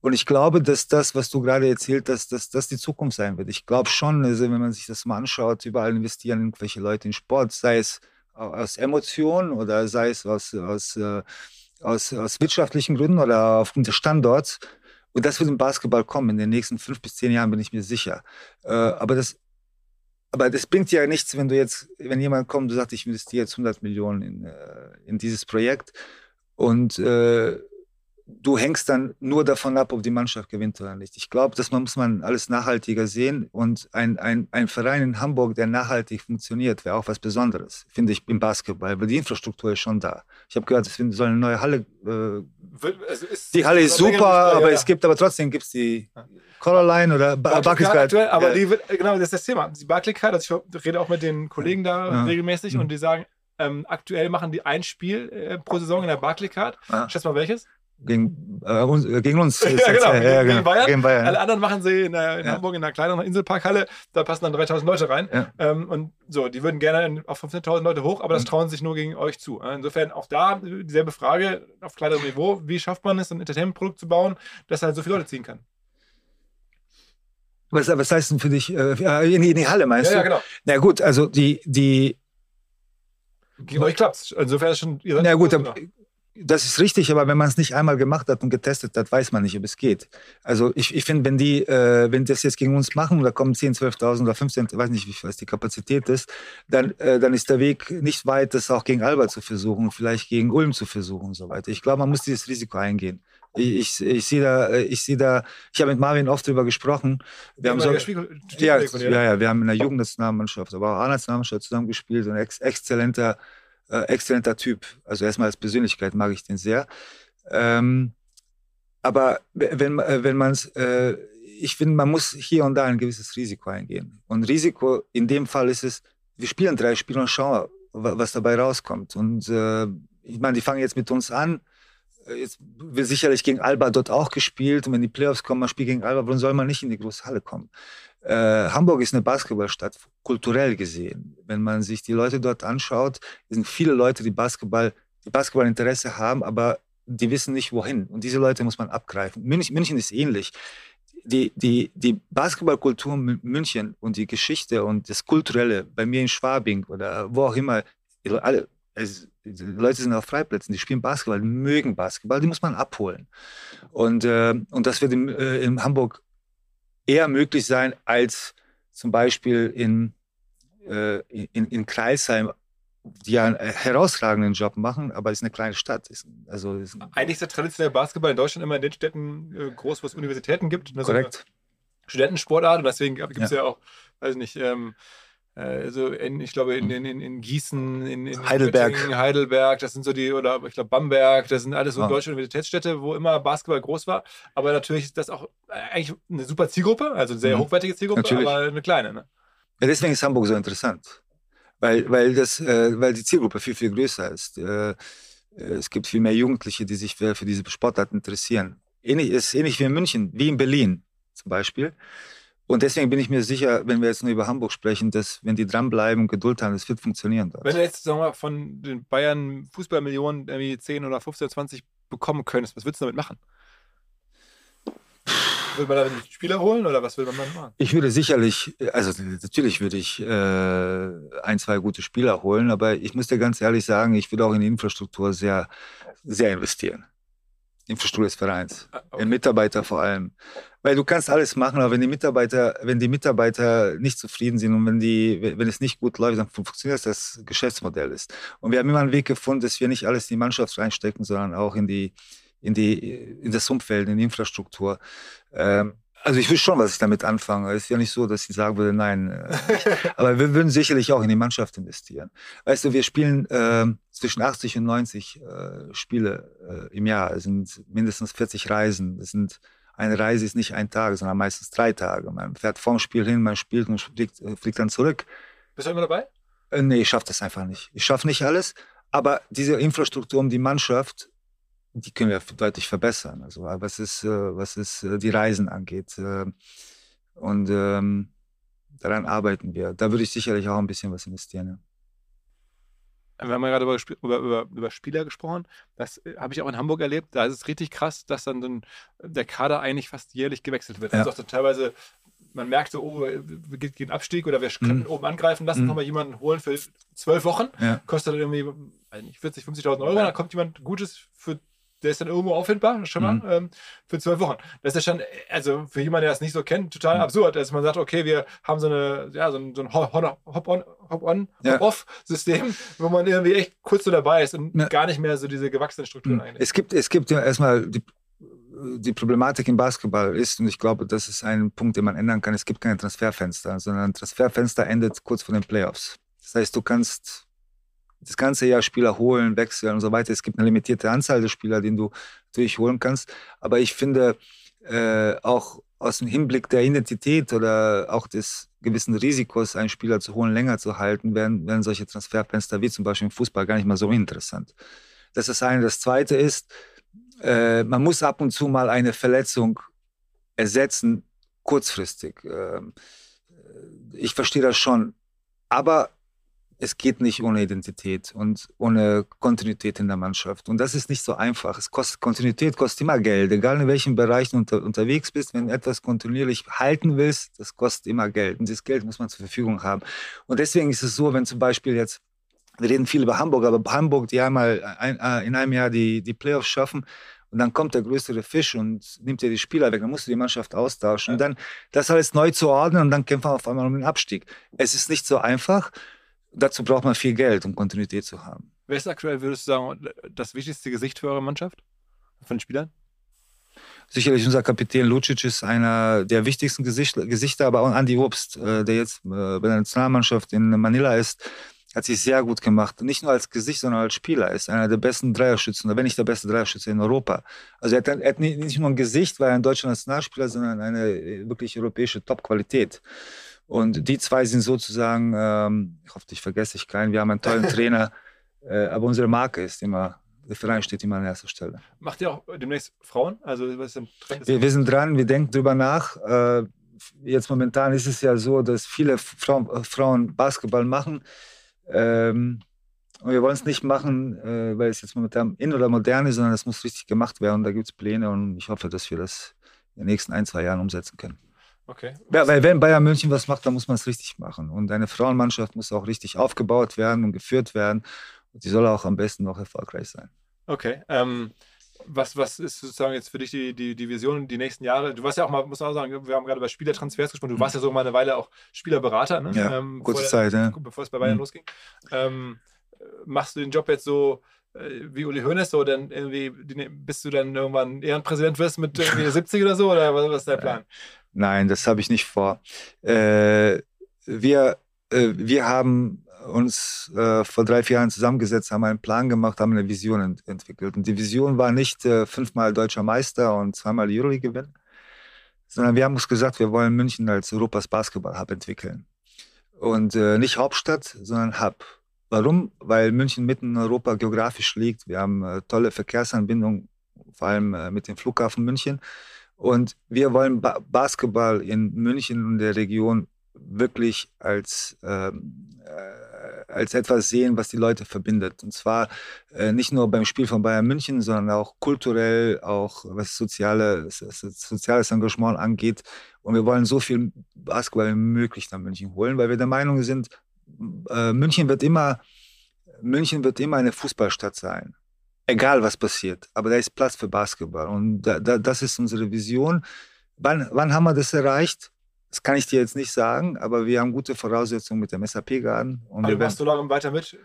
Und ich glaube, dass das, was du gerade erzählt hast, dass das die Zukunft sein wird. Ich glaube schon, also wenn man sich das mal anschaut, überall investieren irgendwelche Leute in Sport, sei es aus Emotionen oder sei es aus, aus, äh, aus, aus wirtschaftlichen Gründen oder aufgrund des Standorts. Und das wird im Basketball kommen. In den nächsten fünf bis zehn Jahren bin ich mir sicher. Äh, aber das, aber das bringt ja nichts, wenn du jetzt, wenn jemand kommt und sagt, ich investiere jetzt 100 Millionen in, äh, in dieses Projekt und äh, du hängst dann nur davon ab, ob die Mannschaft gewinnt oder nicht. Ich glaube, das muss man alles nachhaltiger sehen und ein, ein, ein Verein in Hamburg, der nachhaltig funktioniert, wäre auch was Besonderes, finde ich, im Basketball, weil die Infrastruktur ist schon da. Ich habe gehört, es soll eine neue Halle. Äh, also die Halle ist super, aber ja. es gibt aber trotzdem gibt es die Colorline oder Barclays Aktuell, aber ja. die wird, genau, das ist das Thema. Die Barclays also ich rede auch mit den Kollegen da ja. regelmäßig und die sagen, ähm, aktuell machen die ein Spiel äh, pro Saison in der Barclaycard. Ja. Schätz mal welches? Gegen, äh, uns, äh, gegen uns. ja, genau, ja, gegen, gegen, Bayern. gegen, Bayern. Alle anderen machen sie in, in ja. Hamburg in einer kleineren Inselparkhalle. Da passen dann 3000 Leute rein. Ja. Ähm, und so, die würden gerne auf 15.000 Leute hoch, aber das mhm. trauen sich nur gegen euch zu. Insofern auch da dieselbe Frage auf kleinerem Niveau. Wie schafft man es, ein Entertainment-Produkt zu bauen, das halt so viele Leute ziehen kann? Was, was heißt denn für dich, äh, in, die, in die Halle meinst ja, du? Ja, genau. Na gut, also die, die gegen euch klappt es. Insofern ist schon. Na gut, aber, das ist richtig, aber wenn man es nicht einmal gemacht hat und getestet hat, weiß man nicht, ob es geht. Also ich, ich finde, wenn die, äh, wenn das jetzt gegen uns machen, da kommen 10, 12.000 oder 15, weiß nicht, wie was die Kapazität ist, dann, äh, dann ist der Weg nicht weit, das auch gegen Alba zu versuchen, vielleicht gegen Ulm zu versuchen und so weiter. Ich glaube, man muss dieses Risiko eingehen. Ich, ich, ich sehe da, ich sehe da, ich habe mit Marvin oft drüber gesprochen. Wir haben so, ja, ja, ja, wir haben in der Jugendnationalmannschaft, aber auch A-Nationalmannschaft zusammengespielt, so ein ex exzellenter äh, exzellenter Typ. Also erstmal als Persönlichkeit mag ich den sehr. Ähm, aber wenn, äh, wenn man es, äh, ich finde, man muss hier und da ein gewisses Risiko eingehen. Und Risiko in dem Fall ist es, wir spielen drei Spiele und schauen, was dabei rauskommt. Und äh, ich meine, die fangen jetzt mit uns an. Äh, jetzt wird sicherlich gegen Alba dort auch gespielt. Und wenn die Playoffs kommen, man spielt gegen Alba, warum soll man nicht in die große Halle kommen? Äh, Hamburg ist eine Basketballstadt, kulturell gesehen. Wenn man sich die Leute dort anschaut, sind viele Leute, die Basketball, die Basketballinteresse haben, aber die wissen nicht wohin. Und diese Leute muss man abgreifen. München, München ist ähnlich. Die, die, die Basketballkultur in München und die Geschichte und das Kulturelle bei mir in Schwabing oder wo auch immer, alle, also, die Leute sind auf Freiplätzen, die spielen Basketball, mögen Basketball, die muss man abholen. Und, äh, und das wird in, äh, in Hamburg eher möglich sein als zum Beispiel in, äh, in, in Kreisheim, die ja einen herausragenden Job machen, aber es ist eine kleine Stadt. Ist, also ist Eigentlich ist der traditionelle Basketball in Deutschland immer in den Städten äh, groß, wo es Universitäten gibt. Ne, Korrekt. Studentensportart und deswegen gibt es ja. ja. auch, weiß nicht, ähm, also in, ich glaube in, in, in Gießen, in, Heidelberg. Heidelberg, das sind so die, oder ich glaube Bamberg, das sind alles so ja. deutsche Universitätsstädte, wo immer Basketball groß war. Aber natürlich ist das auch eigentlich eine super Zielgruppe, also eine sehr mhm. hochwertige Zielgruppe, natürlich. aber eine kleine. Ne? Ja, deswegen ist Hamburg so interessant. Weil, weil, das, äh, weil die Zielgruppe viel, viel größer ist. Äh, es gibt viel mehr Jugendliche, die sich für, für diese Sportart interessieren. Ähnlich, ist ähnlich wie in München, wie in Berlin zum Beispiel. Und deswegen bin ich mir sicher, wenn wir jetzt nur über Hamburg sprechen, dass, wenn die dranbleiben und Geduld haben, es wird funktionieren. Dort. Wenn du jetzt sagen wir, mal, von den Bayern Fußballmillionen irgendwie 10 oder 15 oder 20 bekommen könntest, was würdest du damit machen? Will man da einen Spieler holen oder was will man dann machen? Ich würde sicherlich, also natürlich würde ich äh, ein, zwei gute Spieler holen, aber ich muss dir ganz ehrlich sagen, ich würde auch in die Infrastruktur sehr, sehr investieren. Infrastruktur des Vereins, Ah, okay. in Mitarbeiter vor allem. Weil du kannst alles machen, aber wenn die Mitarbeiter, wenn die Mitarbeiter nicht zufrieden sind und wenn die, wenn es nicht gut läuft, dann funktioniert das Geschäftsmodell ist. Und wir haben immer einen Weg gefunden, dass wir nicht alles in die Mannschaft reinstecken, sondern auch in die, in die, in das Umfeld, in die Infrastruktur. Ähm, also ich wüsste schon, was ich damit anfange. Es ist ja nicht so, dass ich sagen würde, nein. Äh, aber wir würden sicherlich auch in die Mannschaft investieren. Weißt du, wir spielen ähm, zwischen 80 und 90 äh, Spiele äh, im Jahr. Es sind mindestens 40 Reisen. Es sind eine Reise ist nicht ein Tag, sondern meistens drei Tage. Man fährt vorm Spiel hin, man spielt und fliegt, äh, fliegt dann zurück. Bist du immer dabei? Äh, nee, ich schaffe das einfach nicht. Ich schaffe nicht alles, aber diese Infrastruktur um die Mannschaft, die können wir deutlich verbessern. Also was ist, äh, was ist äh, die Reisen angeht. Äh, und ähm, daran arbeiten wir. Da würde ich sicherlich auch ein bisschen was investieren. Ja. Wir haben ja gerade über, über, über, über Spieler gesprochen. Das äh, habe ich auch in Hamburg erlebt. Da ist es richtig krass, dass dann, dann der Kader eigentlich fast jährlich gewechselt wird. Ja. Also auch teilweise, man merkt so, oh, wir ein Abstieg oder wir können Mhm. oben angreifen, lassen Mhm. nochmal jemanden holen für zwölf Wochen. Ja. Kostet dann irgendwie weiß nicht, 40, 50.000 Euro. Dann kommt jemand Gutes für der ist dann irgendwo auffindbar, schon mal, Mhm. ähm, für zwölf Wochen. Das ist schon, also für jemanden, der das nicht so kennt, total Mhm. absurd, dass man sagt, okay, wir haben so eine, ja, so ein, so ein Hop-on, Hop-on, Hop-on, Ja. Hop-off-System, wo man irgendwie echt kurz so dabei ist und Ja. gar nicht mehr so diese gewachsenen Strukturen eigentlich. Es gibt, es gibt ja erstmal die, die Problematik im Basketball ist, und ich glaube, das ist ein Punkt, den man ändern kann, es gibt keine Transferfenster, sondern ein Transferfenster endet kurz vor den Playoffs. Das heißt, du kannst das ganze Jahr Spieler holen, wechseln und so weiter. Es gibt eine limitierte Anzahl der Spieler, den du durchholen kannst. Aber ich finde, äh, auch aus dem Hinblick der Identität oder auch des gewissen Risikos, einen Spieler zu holen, länger zu halten, werden, werden solche Transferfenster wie zum Beispiel im Fußball gar nicht mal so interessant. Das ist das eine. Das zweite ist, äh, man muss ab und zu mal eine Verletzung ersetzen, kurzfristig. Ähm, ich verstehe das schon. Aber es geht nicht ohne Identität und ohne Kontinuität in der Mannschaft. Und das ist nicht so einfach. Es kostet, Kontinuität kostet immer Geld, egal in welchen Bereichen du unter, unterwegs bist. Wenn du etwas kontinuierlich halten willst, das kostet immer Geld. Und dieses Geld muss man zur Verfügung haben. Und deswegen ist es so, wenn zum Beispiel jetzt, wir reden viel über Hamburg, aber Hamburg, die einmal ein, äh, in einem Jahr die, die Playoffs schaffen, und dann kommt der größere Fisch und nimmt dir die Spieler weg. Dann musst du die Mannschaft austauschen. Und dann das alles neu zu ordnen und dann kämpfen wir auf einmal um den Abstieg. Es ist nicht so einfach. Dazu braucht man viel Geld, um Kontinuität zu haben. Wer ist aktuell, würdest du sagen, das wichtigste Gesicht für eure Mannschaft? Von den Spielern? Sicherlich unser Kapitän Lucic ist einer der wichtigsten Gesicht, Gesichter, aber auch Andi Obst, äh, der jetzt äh, bei der Nationalmannschaft in Manila ist, hat sich sehr gut gemacht. Nicht nur als Gesicht, sondern als Spieler. Er ist einer der besten Dreierschützen, oder wenn nicht der beste Dreierschütze in Europa. Also er hat, er hat nicht nicht nur ein Gesicht, weil er ein deutscher Nationalspieler, sondern eine äh, wirklich europäische Top-Qualität. Und die zwei sind sozusagen, ähm, ich hoffe, ich vergesse ich keinen, wir haben einen tollen Trainer, äh, aber unsere Marke ist immer, der Verein steht immer an erster Stelle. Macht ihr auch demnächst Frauen? Also was ist denn? Wir, wir sind dran, wir denken drüber nach. Äh, jetzt momentan ist es ja so, dass viele Frauen, äh, Frauen Basketball machen. Ähm, und wir wollen es nicht machen, äh, weil es jetzt momentan in oder modern ist, sondern es muss richtig gemacht werden. Und da gibt es Pläne und ich hoffe, dass wir das in den nächsten ein, zwei Jahren umsetzen können. Okay. Ja, weil wenn Bayern München was macht, dann muss man es richtig machen. Und eine Frauenmannschaft muss auch richtig aufgebaut werden und geführt werden. Und die soll auch am besten noch erfolgreich sein. Okay. Ähm, was, was ist sozusagen jetzt für dich die, die, die Vision die nächsten Jahre? Du warst ja auch mal, muss man auch sagen, wir haben gerade über Spielertransfers gesprochen. Du warst ja so mal eine Weile auch Spielerberater, ne? Ja, ähm, kurze der- Zeit, ja. Bevor es bei Bayern Mhm. losging. Ähm, machst du den Job jetzt so äh, wie Uli Hoeneß, so dann irgendwie, die- bis du dann irgendwann Ehrenpräsident wirst mit irgendwie 70 oder so? Oder was, was ist der Plan? Nein, das habe ich nicht vor. Äh, wir, äh, wir haben uns äh, vor drei, vier Jahren zusammengesetzt, haben einen Plan gemacht, haben eine Vision ent entwickelt. Und die Vision war nicht äh, fünfmal deutscher Meister und zweimal Euroleague gewinnen, sondern wir haben uns gesagt, wir wollen München als Europas Basketball-Hub entwickeln. Und äh, nicht Hauptstadt, sondern Hub. Warum? Weil München mitten in Europa geografisch liegt. Wir haben äh, tolle Verkehrsanbindungen, vor allem mit dem Flughafen München. Und wir wollen ba Basketball in München und der Region wirklich als, ähm, äh, als etwas sehen, was die Leute verbindet. Und zwar äh, nicht nur beim Spiel von Bayern München, sondern auch kulturell, auch was soziale, soziales Engagement angeht. Und wir wollen so viel Basketball wie möglich nach München holen, weil wir der Meinung sind, äh, München wird immer, München wird immer eine Fußballstadt sein. Egal was passiert. Aber da ist Platz für Basketball. Und da, da, das ist unsere Vision. Wann, wann haben wir das erreicht? Das kann ich dir jetzt nicht sagen, aber wir haben gute Voraussetzungen mit dem SAP-Garden. Aber du machst so lange weiter mit?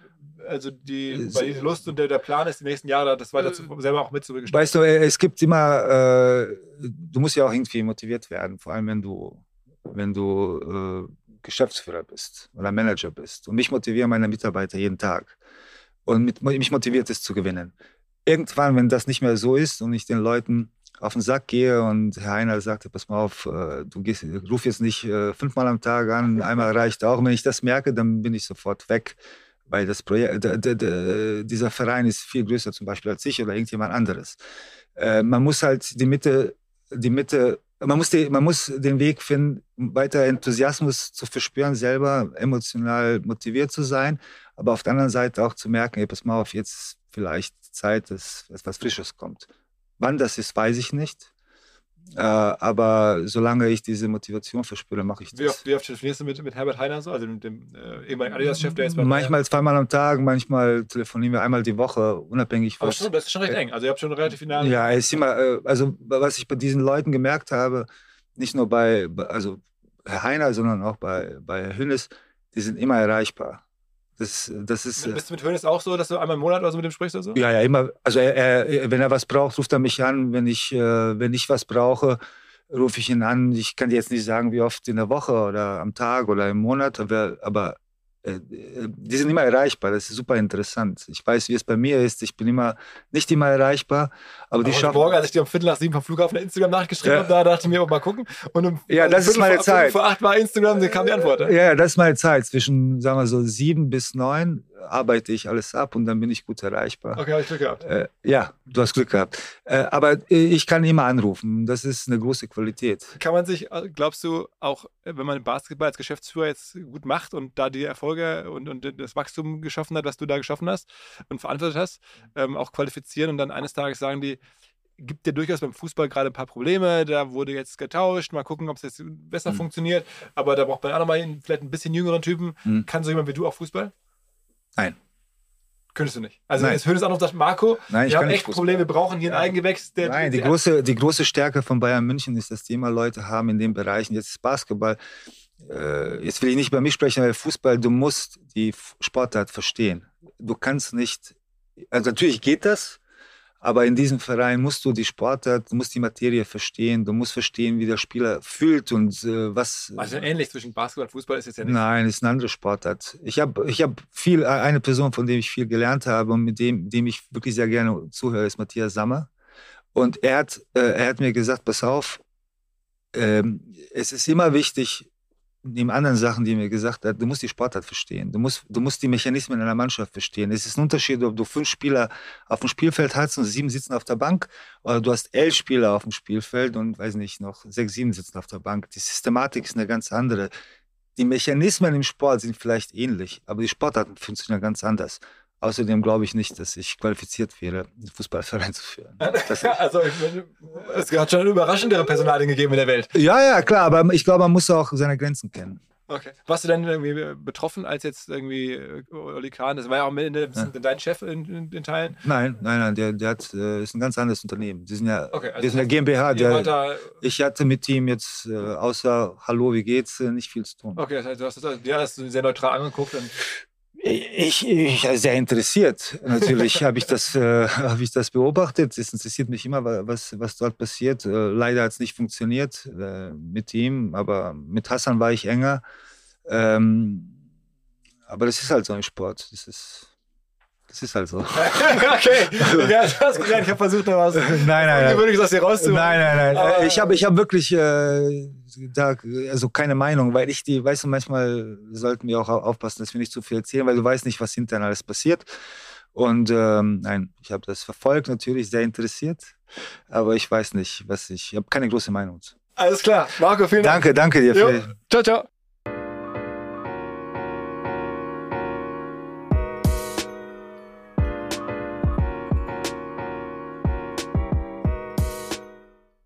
Also die, die Lust und der, der, Plan ist, die nächsten Jahre das weiter zu, selber auch mitzugestalten. Weißt du, äh, es gibt immer, äh, du musst ja auch irgendwie motiviert werden, vor allem wenn du, wenn du äh, Geschäftsführer bist oder Manager bist. Und mich motivieren meine Mitarbeiter jeden Tag. Und mit, mich motiviert es zu gewinnen. Irgendwann, wenn das nicht mehr so ist und ich den Leuten auf den Sack gehe und Herr Heiner sagte, pass mal auf, äh, du gehst, ruf jetzt nicht äh, fünfmal am Tag an, einmal reicht auch. Und wenn ich das merke, dann bin ich sofort weg, weil das Projekt, dieser Verein ist viel größer zum Beispiel als ich oder irgendjemand anderes. Äh, man muss halt die Mitte, die Mitte man muss, die, man muss den Weg finden, weiter Enthusiasmus zu verspüren, selber emotional motiviert zu sein, aber auf der anderen Seite auch zu merken, ey, pass mal auf, jetzt vielleicht Zeit, dass etwas Frisches kommt. Wann das ist, weiß ich nicht. Äh, aber solange ich diese Motivation verspüre, mache ich das. Wie oft, wie oft telefonierst du mit, mit Herbert Heiner so, also mit dem äh, ehemaligen Adidas-Chef, der jetzt bei Manchmal zweimal am Tag, manchmal telefonieren wir einmal die Woche, unabhängig von. Aber schon, das ist schon recht eng. Also ihr habt schon relativ final. Ja, ist immer, äh, also was ich bei diesen Leuten gemerkt habe, nicht nur bei, also Herr Heiner, sondern auch bei, bei Herr Hünnes, die sind immer erreichbar. Das, das ist, Bist du mit Hönes auch so, dass du einmal im Monat oder so mit ihm sprichst oder so? Ja, ja, immer. Also er, er, wenn er was braucht, ruft er mich an. Wenn ich, äh, wenn ich was brauche, rufe ich ihn an. Ich kann dir jetzt nicht sagen, wie oft in der Woche oder am Tag oder im Monat, aber, aber äh, die sind immer erreichbar. Das ist super interessant. Ich weiß, wie es bei mir ist. Ich bin immer nicht immer erreichbar, aber, die schaffen. Morgen, als ich dir um Viertel nach sieben vom Flughafen Instagram nachgeschrieben ja. habe, da dachte ich mir auch mal gucken. Und um ja, das ist meine vor, Zeit. Vor acht war Instagram, dann kam die Antwort. Ja, das ist meine Zeit. Zwischen, sagen wir so, sieben bis neun arbeite ich alles ab und dann bin ich gut erreichbar. Okay, habe ich Glück gehabt. Äh, ja, du hast Glück gehabt. Äh, aber ich kann immer anrufen. Das ist eine große Qualität. Kann man sich, äh, glaubst du, auch wenn man Basketball als Geschäftsführer jetzt gut macht und da die Erfolge und, und das Wachstum geschaffen hat, was du da geschaffen hast und verantwortet hast, ähm, auch qualifizieren und dann eines Tages sagen die, gibt ja durchaus beim Fußball gerade ein paar Probleme. Da wurde jetzt getauscht. Mal gucken, ob es jetzt besser mhm. funktioniert. Aber da braucht man auch nochmal vielleicht ein bisschen jüngeren Typen. Mhm. Kann so jemand wie du auch Fußball? Nein. Könntest du nicht. Also Nein. es hört es auch noch das Marco, Nein, wir haben echt Probleme, wir brauchen hier ein Eigengewächs. Der, Nein, die, die große, die große Stärke von Bayern München ist, dass die immer Leute haben in den Bereichen. Jetzt ist Basketball. Äh, jetzt will ich nicht bei mir sprechen, weil Fußball, du musst die Sportart verstehen. Du kannst nicht, also natürlich geht das, aber in diesem Verein musst du die Sportart, du musst die Materie verstehen, du musst verstehen, wie der Spieler fühlt und äh, was. Also ähnlich zwischen Basketball und Fußball ist es ja nicht. Nein, es ist eine andere Sportart. Ich habe ich hab viel, eine Person, von der ich viel gelernt habe und mit dem, dem ich wirklich sehr gerne zuhöre, ist Matthias Sammer. Und er hat, äh, er hat mir gesagt, pass auf, ähm, es ist immer wichtig, neben anderen Sachen, die mir gesagt hat, du musst die Sportart verstehen. Du musst, du musst die Mechanismen einer Mannschaft verstehen. Es ist ein Unterschied, ob du fünf Spieler auf dem Spielfeld hast und sieben sitzen auf der Bank oder du hast elf Spieler auf dem Spielfeld und, weiß nicht, noch sechs, sieben sitzen auf der Bank. Die Systematik ist eine ganz andere. Die Mechanismen im Sport sind vielleicht ähnlich, aber die Sportarten funktionieren ganz anders. Außerdem glaube ich nicht, dass ich qualifiziert wäre, einen Fußballverein zu führen. also es hat schon überraschendere Personalien gegeben in der Welt. Ja, ja, klar, aber ich glaube, man muss auch seine Grenzen kennen. Okay. Warst du denn irgendwie betroffen, als jetzt irgendwie äh, Oli Kahn, das war ja auch mit, ja. dein Chef in, in, in, Teilen? Nein, nein, nein, der, der hat, äh, ist ein ganz anderes Unternehmen. Die sind ja, okay, also wir sind ja GmbH. Der, ich hatte mit ihm jetzt äh, außer Hallo, wie geht's, nicht viel zu tun. Okay, das heißt, du hast das, ja, hast du sehr neutral angeguckt. Und ich, ich sehr interessiert. Natürlich habe ich das, äh, habe ich das beobachtet. Es interessiert mich immer, was, was dort passiert. Äh, leider hat es nicht funktioniert äh, mit ihm, aber mit Hassan war ich enger. Ähm, aber das ist halt so ein Sport. Das ist, das ist halt so. okay, ja, du hast gesagt, ich habe versucht, da was nein, nein, nein. Ungewöhnliches aus dir rauszuholen. Nein, nein, nein. Aber ich habe ich hab wirklich äh, da, also keine Meinung, weil ich die, weißt du, manchmal sollten wir auch aufpassen, dass wir nicht zu viel erzählen, weil du weißt nicht, was hinterher alles passiert. Und ähm, nein, ich habe das verfolgt, natürlich sehr interessiert, aber ich weiß nicht, was ich, ich habe keine große Meinung. Alles klar. Marco, vielen Dank. Danke, danke dir. Jo. Für, Ciao, ciao.